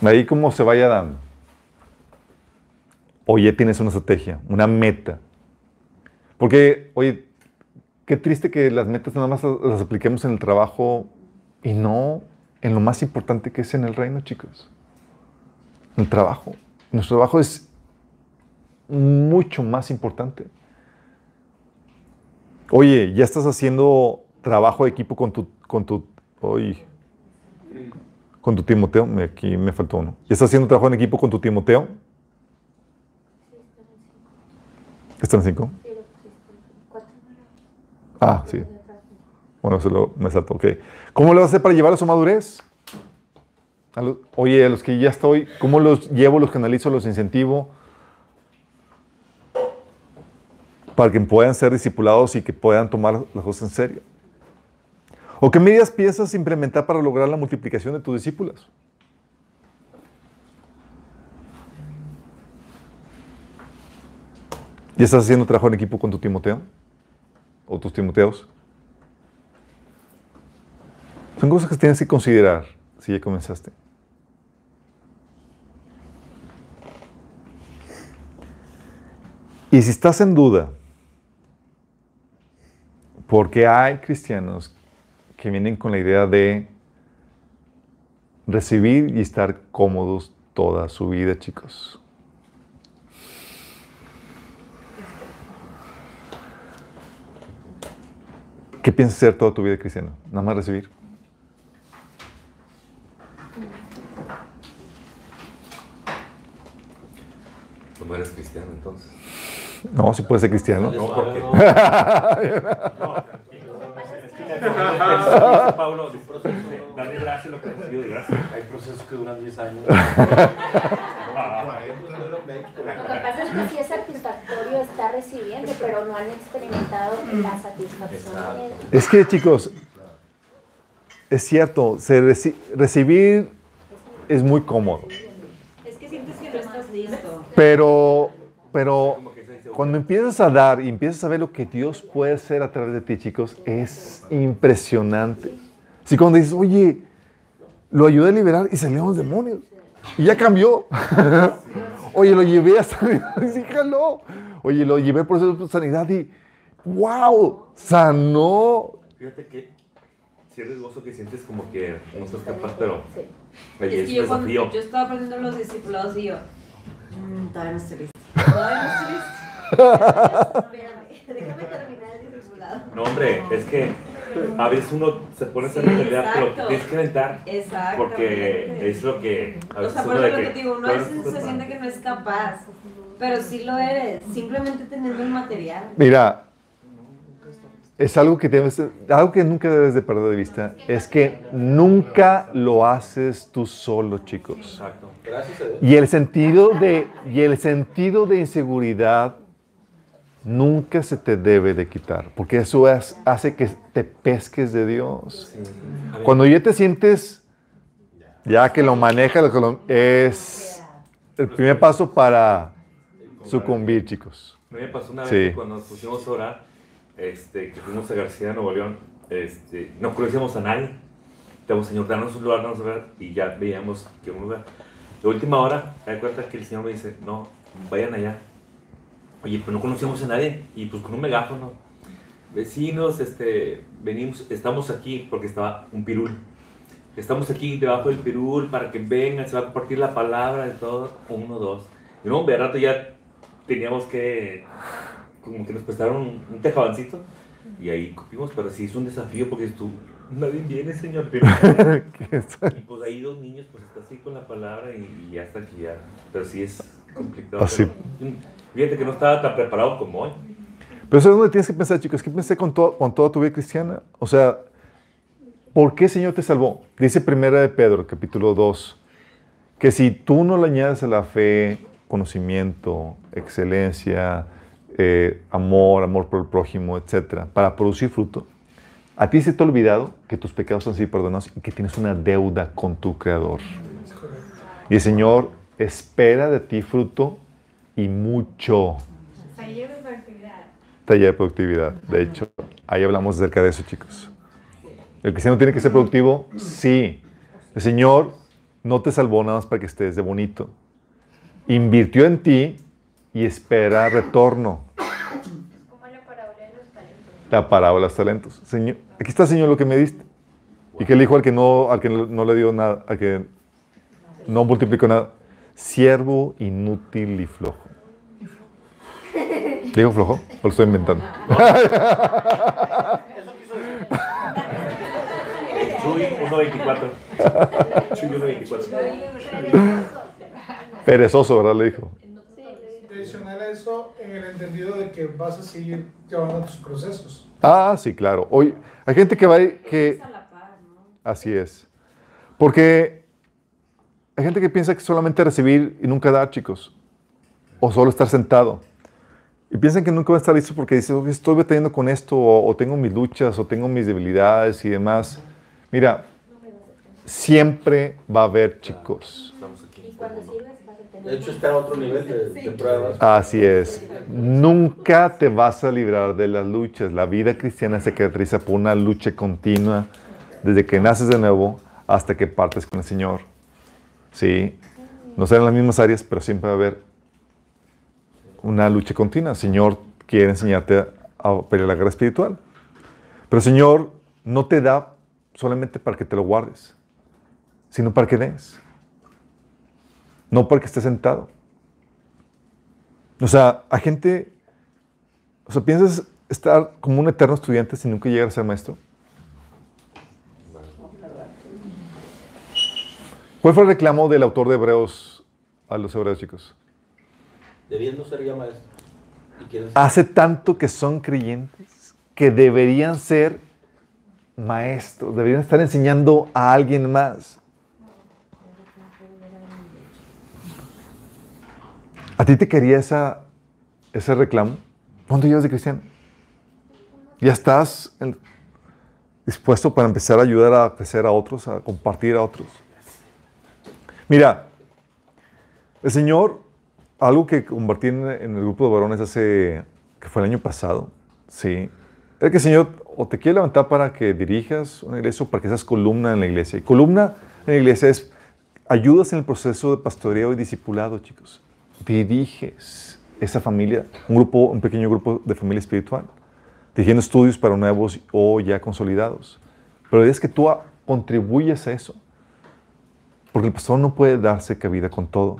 Speaker 1: Ahí como se vaya dando. Oye, tienes una estrategia, una meta. Porque, oye, qué triste que las metas nada más las apliquemos en el trabajo y no en lo más importante que es en el reino, chicos. El trabajo. Nuestro trabajo es mucho más importante. Oye, ya estás haciendo trabajo de equipo con tu, con tu, oye, con tu Timoteo. Aquí me faltó uno. ¿Ya estás haciendo trabajo en equipo con tu Timoteo? ¿Están cinco? Ah, sí. Bueno, se lo, me saltó. Ok. ¿Cómo lo vas a hacer para llevar a su madurez? A los, oye, a los que ya estoy, ¿cómo los llevo, los canalizo, los incentivo? Para que puedan ser discipulados y que puedan tomar las cosas en serio. ¿O qué medidas piensas implementar para lograr la multiplicación de tus discípulos? ¿Ya estás haciendo trabajo en equipo con tu Timoteo? ¿O tus Timoteos? Son cosas que tienes que considerar si ya comenzaste. Y si estás en duda, porque hay cristianos que vienen con la idea de recibir y estar cómodos toda su vida, chicos. ¿Qué piensas ser toda tu vida cristiano? Nada más recibir.
Speaker 5: No eres cristiano entonces.
Speaker 1: No, si puedes ser cristiano.
Speaker 5: No, porque. Pablo, darle gracias lo que recibió de gracia.
Speaker 3: Hay procesos que duran 10 años.
Speaker 4: Lo que pasa es que sí es satisfactorio estar recibiendo, pero no han experimentado la satisfacción.
Speaker 1: Es que, chicos, es cierto, se reci- recibir es muy cómodo,
Speaker 7: Es que sientes que no estás listo.
Speaker 1: pero, pero cuando empiezas a dar y empiezas a ver lo que Dios puede hacer a través de ti, chicos, es impresionante. Si cuando dices, oye, lo ayudé a liberar y salieron los demonios, y ya cambió. oye, lo llevé a sanidad y sí, jaló. Oye, lo llevé por de sanidad y, wow, sanó.
Speaker 5: Fíjate que si eres gozo que sientes como que no estás capaz, pero ahí
Speaker 7: Es
Speaker 5: es
Speaker 7: que yo, cuando, yo estaba aprendiendo los discipulados y yo, "Mm, todavía no estoy listo. Todavía no estoy listo.
Speaker 4: Espérame, déjame terminar el discipulado.
Speaker 5: No, hombre, es que a veces uno se pone a hacer realidad, pero tienes que aventar.
Speaker 7: Exacto.
Speaker 5: Porque es lo que a
Speaker 7: O
Speaker 5: veces
Speaker 7: sea, por
Speaker 5: uno
Speaker 7: eso
Speaker 5: de
Speaker 7: lo que te digo, uno a veces se siente que no es capaz, pero sí lo eres, simplemente teniendo el material.
Speaker 1: Mira, es algo que debes, algo que nunca debes de perder de vista, es que nunca lo haces tú solo, chicos.
Speaker 5: Exacto.
Speaker 3: Gracias a Dios.
Speaker 1: Y el sentido de, y el sentido de inseguridad nunca se te debe de quitar, porque eso es- hace que te pesques de Dios. Cuando ya te sientes, ya que lo maneja, lo que lo- es el primer paso para sucumbir, chicos.
Speaker 5: Me pasó una vez
Speaker 1: Sí.
Speaker 5: que cuando nos pusimos a orar, este, que fuimos a García, Nuevo León, este, no conocíamos a nadie. Dijimos, Señor, danos un lugar, danos un lugar, y ya veíamos que un lugar. Última hora, me da cuenta que el Señor me dice, no, vayan allá. Oye, pues no conocíamos a nadie, y pues con un megáfono. Vecinos, este, venimos, estamos aquí, porque estaba un pirul. Estamos aquí debajo del pirul para que vengan, se va a compartir la palabra de todo, uno, dos. Y no, de rato ya teníamos que, como que nos prestaron un, tejabancito y ahí cupimos, pero sí es un desafío porque tú, nadie viene, señor. Pero, y pues ahí dos niños, pues está así con la palabra y, y ya está aquí ya. Pero sí es complicado.
Speaker 1: Así.
Speaker 5: pero, fíjate que no estaba tan preparado como hoy.
Speaker 1: Pero eso es donde tienes que pensar, chicos. ¿Qué pensé con, todo, con toda tu vida cristiana? O sea, ¿por qué el Señor te salvó? Dice Primera de Pedro, capítulo 2, que si tú no le añades a la fe conocimiento, excelencia, eh, amor, amor por el prójimo, etcétera, para producir fruto, a ti se te ha olvidado que tus pecados han sido perdonados y que tienes una deuda con tu Creador. Y el Señor espera de ti fruto y mucho
Speaker 4: Taller de fertilidad.
Speaker 1: taller de productividad. De hecho, ahí hablamos acerca de eso, chicos. El cristiano tiene que ser productivo, sí. El Señor no te salvó nada más para que estés de bonito. Invirtió en ti y espera retorno.
Speaker 4: Como la parábola de los talentos.
Speaker 1: La parábola de los talentos. Señor, aquí está, Señor, lo que me diste. Y que le dijo al que no, al que no le dio nada, al que no multiplicó nada. Siervo inútil y flojo. ¿Digo flojo? ¿O lo estoy inventando?
Speaker 5: Chuy 1.24. Chuy 1.24.
Speaker 1: Perezoso, ¿verdad? Le dijo.
Speaker 6: Adicional a eso, en el entendido de que vas a seguir llevando tus procesos.
Speaker 1: Ah, sí, claro. Hoy hay gente que va y- que así es. Porque hay gente que piensa que solamente recibir y nunca dar, chicos. O solo estar sentado. Y piensan que nunca va a estar listo porque dicen, "Oye, estoy batallando con esto, o, o tengo mis luchas, o tengo mis debilidades y demás. Mira, siempre va a haber, chicos.
Speaker 5: Estamos aquí.
Speaker 3: De hecho, está a otro nivel de, de pruebas.
Speaker 1: Así es. Nunca te vas a librar de las luchas. La vida cristiana se caracteriza por una lucha continua desde que naces de nuevo hasta que partes con el Señor. Sí. No serán las mismas áreas, pero siempre va a haber una lucha continua. El Señor quiere enseñarte a pelear la guerra espiritual. Pero el Señor no te da solamente para que te lo guardes, sino para que des. No para que estés sentado. O sea, a gente, o sea, piensas estar como un eterno estudiante sin nunca llegar a ser maestro. ¿Cuál fue el reclamo del autor de Hebreos a los hebreos, chicos?
Speaker 3: Debiendo ser ya maestro. ¿Y quieren ser?
Speaker 1: Hace tanto que son creyentes que deberían ser maestros, deberían estar enseñando a alguien más. ¿A ti te quería esa, ese reclamo? ¿Cuánto llevas de cristiano? ¿Ya estás dispuesto para empezar a ayudar a crecer a otros, a compartir a otros? Mira, el Señor, algo que compartí en, en el grupo de varones hace, que fue el año pasado, sí, es que el Señor o te quiere levantar para que dirijas una iglesia o para que seas columna en la iglesia. Y columna en la iglesia es ayudas en el proceso de pastoreo y discipulado, chicos. Diriges esa familia, un grupo, un pequeño grupo de familia espiritual, dirigiendo estudios para nuevos o ya consolidados. Pero es que tú a- contribuyes a eso. Porque el pastor no puede darse cabida con todo.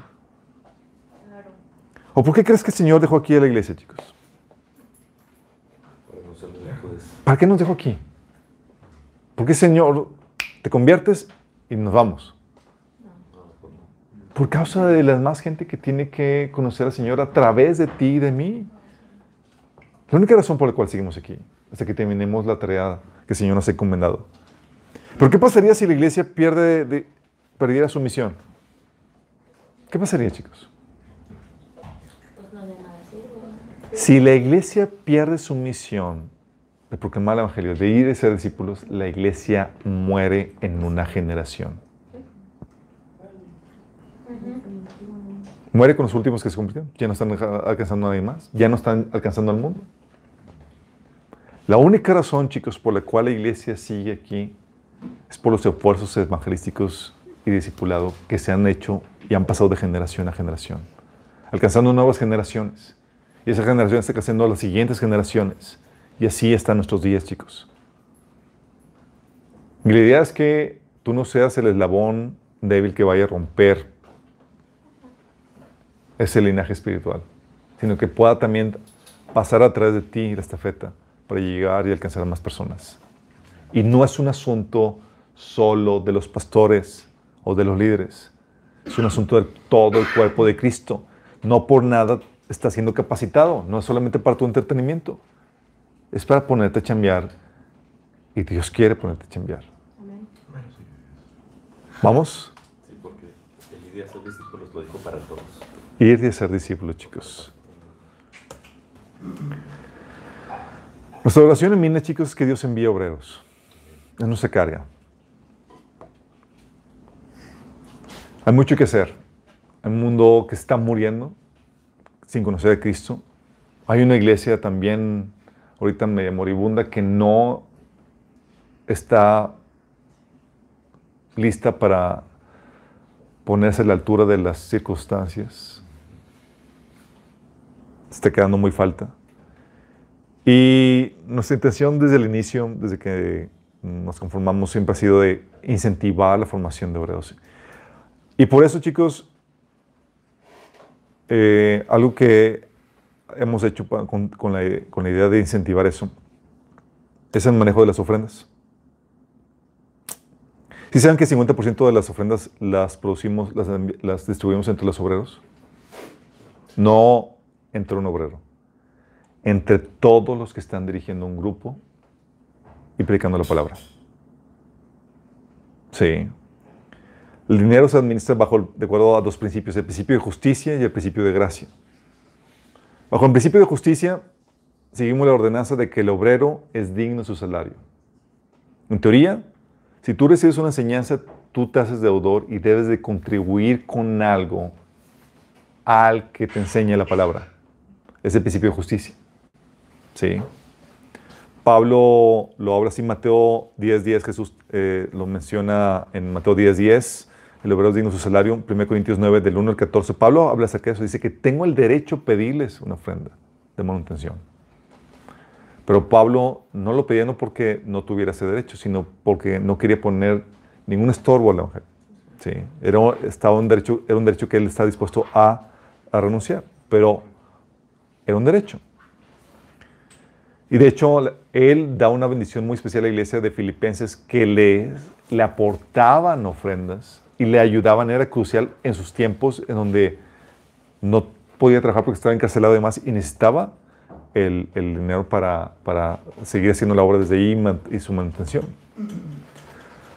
Speaker 1: ¿O por qué crees que el Señor dejó aquí a la iglesia, chicos?
Speaker 5: ¿Para
Speaker 1: qué nos dejó aquí? Porque Señor, te conviertes y nos vamos. Por causa de la más gente que tiene que conocer al Señor a través de ti y de mí. La única razón por la cual seguimos aquí, hasta que terminemos la tarea que el Señor nos ha encomendado. Pero ¿qué pasaría si la iglesia pierde de- perdiera su misión? ¿Qué pasaría, chicos? Si la iglesia pierde su misión de proclamar el Evangelio, de ir a ser discípulos, la iglesia muere en una generación. Muere con los últimos que se convirtieron. Ya no están alcanzando a nadie más. Ya no están alcanzando al mundo. La única razón, chicos, por la cual la iglesia sigue aquí es por los esfuerzos evangelísticos y discipulado que se han hecho y han pasado de generación a generación, alcanzando nuevas generaciones. Y esa generación está creciendo a las siguientes generaciones. Y así están nuestros días, chicos. Y la idea es que tú no seas el eslabón débil que vaya a romper ese linaje espiritual, sino que pueda también pasar a través de ti la estafeta para llegar y alcanzar a más personas. Y no es un asunto solo de los pastores o de los líderes, es un asunto de todo el cuerpo de Cristo. No por nada está siendo capacitado, no es solamente para tu entretenimiento, es para ponerte a chambear y Dios quiere ponerte a chambear. ¿Vamos?
Speaker 5: Sí, porque el día de discípulos lo dijo para todos.
Speaker 1: Ir y ser discípulos, chicos. Nuestra oración en Mina, chicos, es que Dios envíe obreros. Él no se carga. Hay mucho que hacer. Hay un mundo que está muriendo sin conocer a Cristo. Hay una iglesia también, ahorita media moribunda, que no está lista para ponerse a la altura de las circunstancias. Está quedando muy falta. Y nuestra intención desde el inicio, desde que nos conformamos, siempre ha sido de incentivar la formación de obreros. Y por eso, chicos, eh, algo que hemos hecho con, con la, con la idea de incentivar eso es el manejo de las ofrendas. Si saben que el 50% de las ofrendas las producimos, las, las distribuimos entre los obreros? No entre un obrero. Entre todos los que están dirigiendo un grupo y predicando la palabra. Sí. El dinero se administra bajo, de acuerdo a dos principios, el principio de justicia y el principio de gracia. Bajo el principio de justicia, seguimos la ordenanza de que el obrero es digno de su salario. En teoría, si tú recibes una enseñanza, tú te haces deudor y debes de contribuir con algo al que te enseña la palabra. Es el principio de justicia. ¿Sí? Pablo lo habla así en Mateo 10.10, Jesús eh, lo menciona en Mateo 10.10. el obrero es digno su salario. 1 Corintios 9, del 1 al 14. Pablo habla acerca de eso. Dice que tengo el derecho a pedirles una ofrenda de manutención. Pero Pablo no lo pedía no porque no tuviera ese derecho, sino porque no quería poner ningún estorbo al evangelio. Sí, era, estaba un derecho, era un derecho que él está dispuesto a, a renunciar, pero era un derecho. Y de hecho, él da una bendición muy especial a la iglesia de Filipenses que le, le aportaban ofrendas y le ayudaban, era crucial en sus tiempos en donde no podía trabajar porque estaba encarcelado y demás y necesitaba el, el dinero para, para, seguir haciendo la obra desde ahí y su manutención.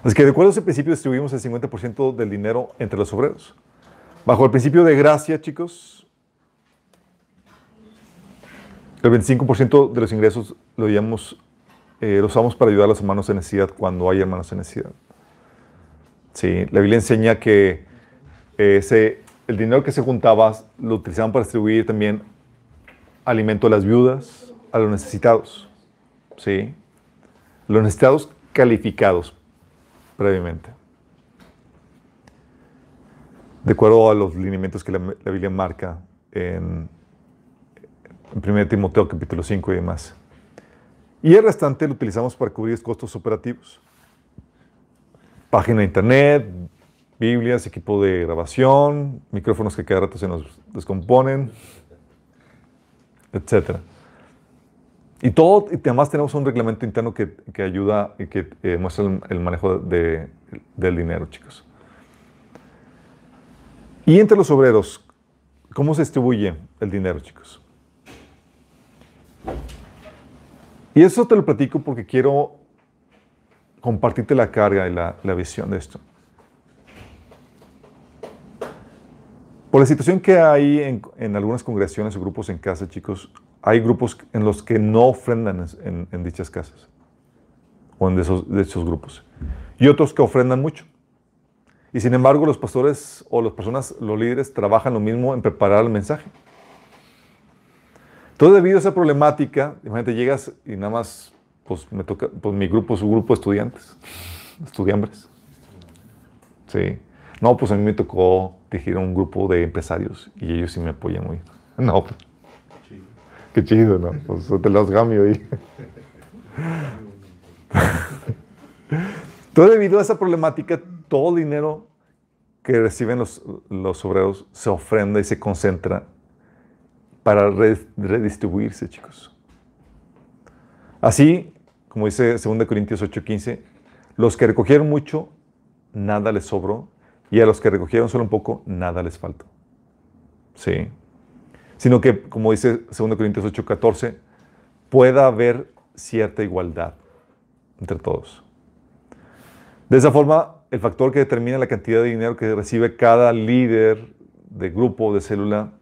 Speaker 1: Así que de acuerdo a ese principio distribuimos el 50% del dinero entre los obreros. Bajo el principio de gracia, chicos, el 25% de los ingresos lo, llamamos, eh, lo usamos para ayudar a los hermanos en necesidad cuando hay hermanos en necesidad. Sí, la Biblia enseña que ese, el dinero que se juntaba lo utilizaban para distribuir también alimento a las viudas, a los necesitados. ¿Sí? Los necesitados calificados previamente. De acuerdo a los lineamientos que la, la Biblia marca en, en 1 Timoteo capítulo 5 y demás. Y el restante lo utilizamos para cubrir costos operativos. Página de internet, Biblias, equipo de grabación, micrófonos que cada rato se nos descomponen, etc. Y todo, y además tenemos un reglamento interno que, que ayuda y que eh, muestra el, manejo de, del dinero, chicos. Y entre los obreros, ¿cómo se distribuye el dinero, chicos? Y eso te lo platico porque quiero compartirte la carga y la, la visión de esto. Por la situación que hay en, en, algunas congregaciones o grupos en casa, chicos, hay grupos en los que no ofrendan en, en dichas casas o en de esos, de esos, grupos. Y otros que ofrendan mucho. Y sin embargo, los pastores o las personas, los líderes, trabajan lo mismo en preparar el mensaje. Todo debido a esa problemática, imagínate, llegas y nada más, pues me toca, pues mi grupo es un grupo de estudiantes, estudiambres. Sí. No, pues a mí me tocó dirigir a un grupo de empresarios y ellos sí me apoyan muy. No, pues, qué chido, ¿no? Pues te los cambio ahí. todo debido a esa problemática, todo el dinero que reciben los, los obreros se ofrenda y se concentra para redistribuirse, chicos. Así, como dice 2 Corintios 8:15, los que recogieron mucho, nada les sobró, y a los que recogieron solo un poco, nada les faltó. Sí. Sino que, como dice 2 Corintios 8:14, pueda haber cierta igualdad entre todos. De esa forma, el factor que determina la cantidad de dinero que recibe cada líder de grupo, de célula,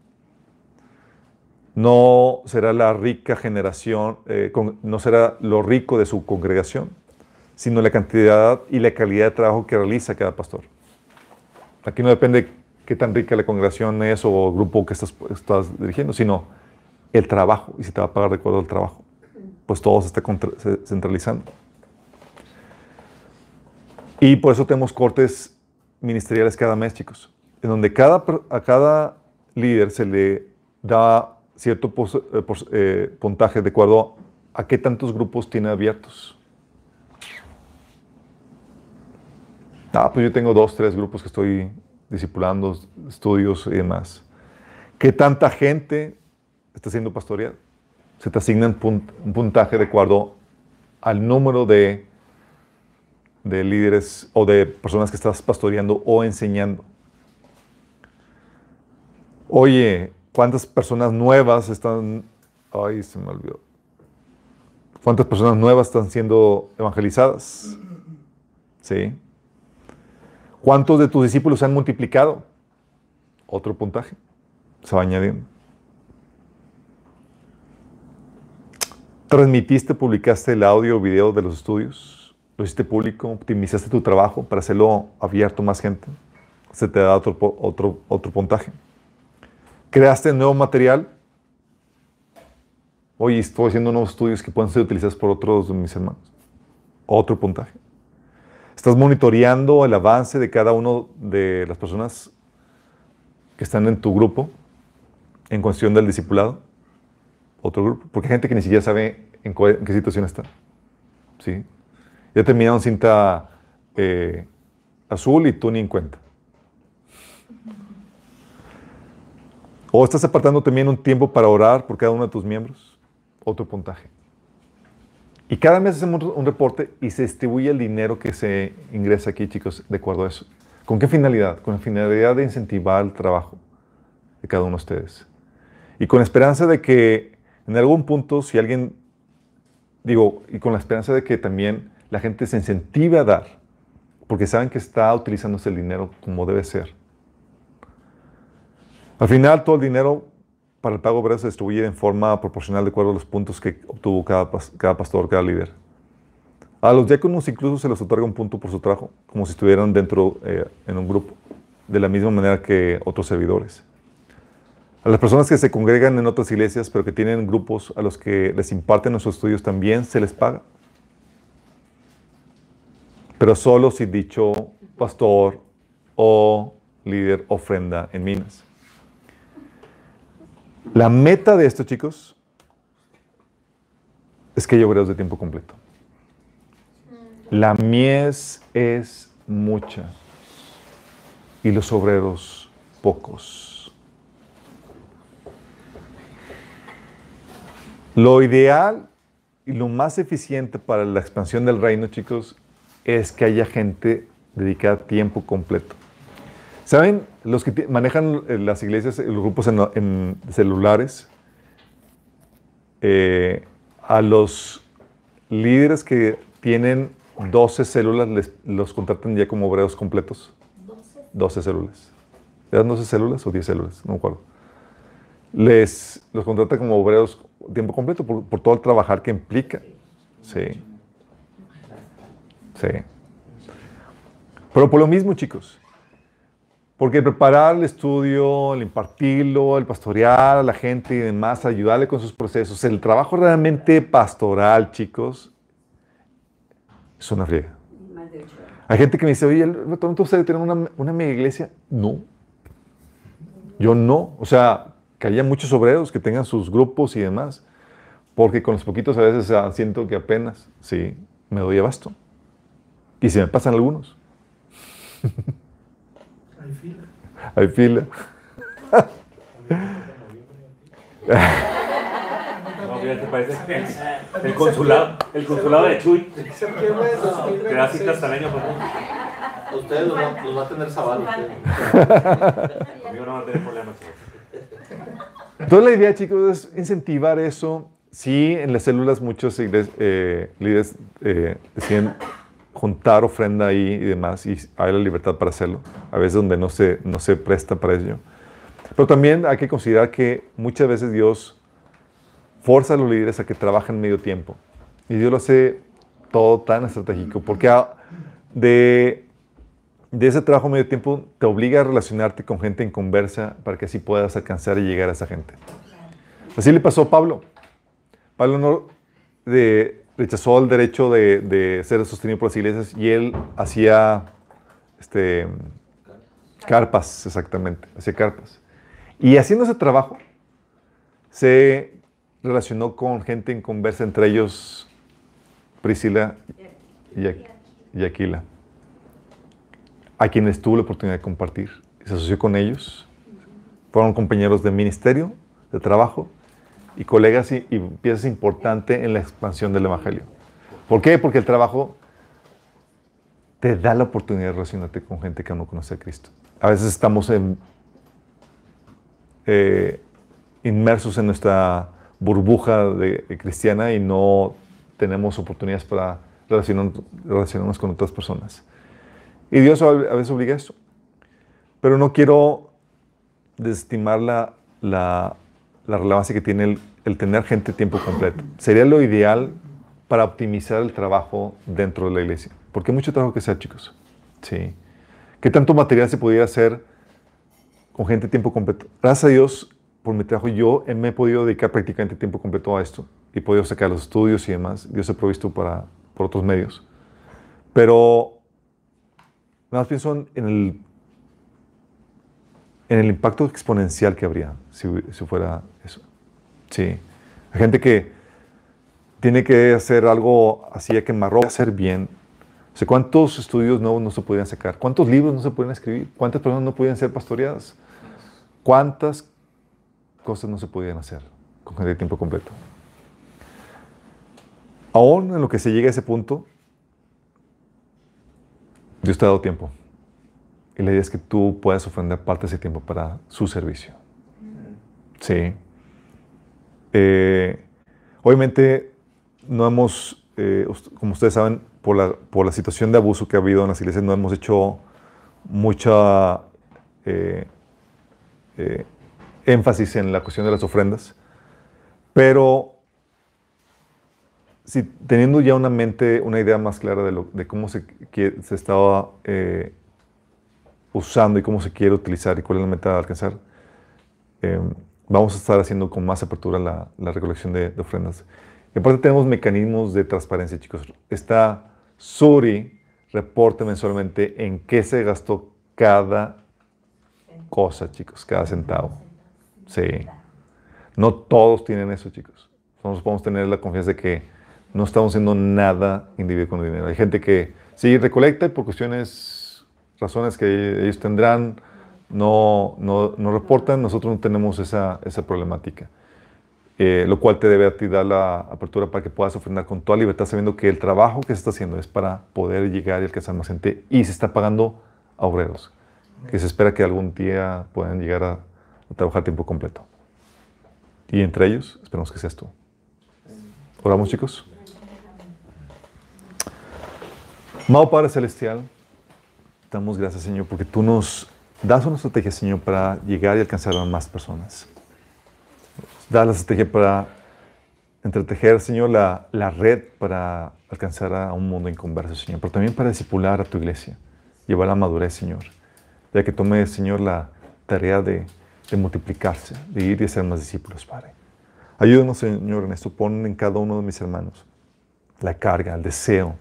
Speaker 1: no será la rica generación, eh, no será lo rico de su congregación, sino la cantidad y la calidad de trabajo que realiza cada pastor. Aquí no depende qué tan rica la congregación es o el grupo que estás, dirigiendo, sino el trabajo y si te va a pagar de acuerdo al trabajo. Pues todo se está centralizando. Y por eso tenemos cortes ministeriales cada mes, chicos, en donde cada, a cada líder se le da cierto eh, eh, puntaje de acuerdo a qué tantos grupos tiene abiertos. Ah, pues yo tengo dos, tres grupos que estoy discipulando, estudios y demás. ¿Qué tanta gente está siendo pastoreada? Se te asigna un puntaje de acuerdo al número de, de líderes o de personas que estás pastoreando o enseñando. Oye, ¿Cuántas personas nuevas están... Ay, se me olvidó. ¿Cuántas personas nuevas están siendo evangelizadas? ¿Sí? ¿Cuántos de tus discípulos se han multiplicado? Otro puntaje. Se va añadiendo. ¿Transmitiste, publicaste el audio o video de los estudios? ¿Lo hiciste público? ¿Optimizaste tu trabajo para hacerlo abierto a más gente? Se te da otro, otro, otro puntaje creaste nuevo material. Oye, estoy haciendo nuevos estudios que pueden ser utilizados por otros de mis hermanos. Otro puntaje. ¿Estás monitoreando el avance de cada uno de las personas que están en tu grupo en cuestión del discipulado? Otro grupo. Porque hay gente que ni siquiera sabe en qué situación está. ¿Sí? Ya terminaron cinta eh, azul y tú ni en cuenta. O estás apartando también un tiempo para orar por cada uno de tus miembros. Otro puntaje. Y cada mes hacemos un reporte y se distribuye el dinero que se ingresa aquí, chicos, de acuerdo a eso. ¿Con qué finalidad? Con la finalidad de incentivar el trabajo de cada uno de ustedes. Y con la esperanza de que en algún punto, si alguien, digo, y con la esperanza de que también la gente se incentive a dar, porque saben que está utilizándose el dinero como debe ser. Al final, todo el dinero para el pago obrero se distribuye en forma proporcional de acuerdo a los puntos que obtuvo cada, cada pastor, cada líder. A los diáconos incluso se les otorga un punto por su trabajo, como si estuvieran dentro eh, en un grupo, de la misma manera que otros servidores. A las personas que se congregan en otras iglesias, pero que tienen grupos a los que les imparten nuestros estudios, también se les paga. Pero solo si dicho pastor o líder ofrenda en minas. La meta de esto, chicos, es que hay obreros de tiempo completo. La mies es mucha y los obreros pocos. Lo ideal y lo más eficiente para la expansión del reino, chicos, es que haya gente dedicada a tiempo completo. ¿Saben? Los que manejan eh, las iglesias, eh, los grupos en, celulares, eh, a los líderes que tienen 12 células, les- los contratan ya como obreros completos. 12 células. ¿Eran 12 células o 10 células? No me acuerdo. Les los contratan como obreros tiempo completo por todo el trabajar que implica. Sí. Sí. Pero por lo mismo, chicos. Porque preparar el estudio, el impartirlo, el pastorear a la gente y demás, ayudarle con sus procesos, el trabajo realmente pastoral, chicos, es una friega. Hay gente que me dice, oye, ¿tú ustedes tienen una, una mega iglesia? No. Yo no. O sea, que haya muchos obreros que tengan sus grupos y demás. Porque con los poquitos a veces siento que apenas, sí, me doy abasto. Y se me pasan algunos.
Speaker 6: Hay fila.
Speaker 5: El, el consulado, el consulado de Chuy. Te da cita
Speaker 6: 2026.
Speaker 5: hasta el año pasado.
Speaker 3: A ustedes los va, los va a tener ustedes.
Speaker 5: Conmigo no va a tener problemas.
Speaker 1: Entonces la idea, chicos, es incentivar eso. Sí, en las células muchos eh, líderes eh, deciden juntar ofrenda ahí y demás, y hay la libertad para hacerlo. A veces donde no se, no se presta para ello. Pero también hay que considerar que muchas veces Dios forza a los líderes a que trabajen medio tiempo. Y Dios lo hace todo tan estratégico, porque de, de ese trabajo medio tiempo te obliga a relacionarte con gente en conversa para que así puedas alcanzar y llegar a esa gente. Así le pasó a Pablo. Pablo no de- rechazó el derecho de, de ser sostenido por las iglesias y él hacía este, carpas, exactamente, hacía carpas. Y haciendo ese trabajo, se relacionó con gente en conversa, entre ellos Priscila y, Aqu- y Aquila, a quienes tuvo la oportunidad de compartir. Se asoció con ellos, fueron compañeros de ministerio, de trabajo y colegas y, y piezas importantes en la expansión del Evangelio. ¿Por qué? Porque el trabajo te da la oportunidad de relacionarte con gente que no conoce a Cristo. A veces estamos en, eh, inmersos en nuestra burbuja de, de cristiana y no tenemos oportunidades para relacionar- relacionarnos con otras personas. Y Dios a veces obliga a eso. Pero no quiero desestimar la, la- la relevancia que tiene el, el tener gente tiempo completo. Sería lo ideal para optimizar el trabajo dentro de la iglesia. Porque hay mucho trabajo que hacer, chicos. Sí. ¿Qué tanto material se pudiera hacer con gente tiempo completo? Gracias a Dios, por mi trabajo, yo me he podido dedicar prácticamente tiempo completo a esto. Y he podido sacar los estudios y demás. Dios ha provisto para, por otros medios. Pero nada más pienso en, el, en el impacto exponencial que habría si, si fuera. Sí. Hay gente que tiene que hacer algo así a quemarropa, hacer bien. O sea, ¿cuántos estudios nuevos no se podían sacar? ¿Cuántos libros no se podían escribir? ¿Cuántas personas no podían ser pastoreadas? ¿Cuántas cosas no se podían hacer con gente de tiempo completo? Aún en lo que se llega a ese punto, Dios te ha dado tiempo. Y la idea es que tú puedas ofrendar parte de ese tiempo para su servicio. Sí. Eh, obviamente, no hemos, eh, como ustedes saben, por la, por la situación de abuso que ha habido en las iglesias, no hemos hecho mucha eh, énfasis en la cuestión de las ofrendas. Pero si teniendo ya una mente, una idea más clara de, de cómo se, se estaba usando y cómo se quiere utilizar y cuál es la meta a alcanzar, eh, vamos a estar haciendo con más apertura la, la recolección de, de ofrendas. Y aparte tenemos mecanismos de transparencia, chicos. Está Suri reporta mensualmente en qué se gastó cada cosa, chicos, cada centavo. Sí. No todos tienen eso, chicos. Nosotros podemos tener la confianza de que no estamos haciendo nada individual con el dinero. Hay gente que sí recolecta y por cuestiones, razones que ellos tendrán, no, no, no reportan. Nosotros no tenemos esa, esa problemática. Eh, lo cual te debe a ti dar la apertura para que puedas ofrendar con toda libertad, sabiendo que el trabajo que se está haciendo es para poder llegar y alcanzar más gente y se está pagando a obreros, que se espera que algún día puedan llegar a, a trabajar tiempo completo. Y entre ellos, esperamos que seas tú. Oramos, chicos. Amado Padre Celestial, damos gracias, Señor, porque tú nos das una estrategia, Señor, para llegar y alcanzar a más personas. Das la estrategia para entretejer, Señor, la, la red para alcanzar a un mundo inconverso, Señor, pero también para discipular a tu iglesia, llevar la madurez, Señor, ya que tome, Señor, la tarea de, de multiplicarse, de ir y hacer más discípulos, Padre. Ayúdanos, Señor, en esto. Pon en cada uno de mis hermanos la carga, el deseo,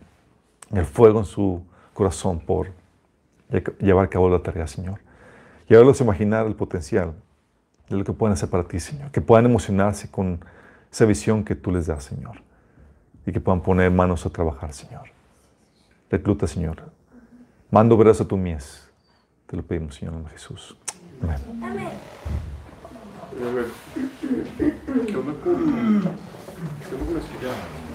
Speaker 1: el fuego en su corazón por lle- llevar a cabo la tarea, Señor. Y a imaginar el potencial de lo que pueden hacer para ti, Señor. Que puedan emocionarse con esa visión que tú les das, Señor. Y que puedan poner manos a trabajar, Señor. Recluta, Señor. Mando veras a tu mies. Te lo pedimos, Señor, en Jesús. Amén.
Speaker 2: A ver, ¿qué onda con, qué onda con?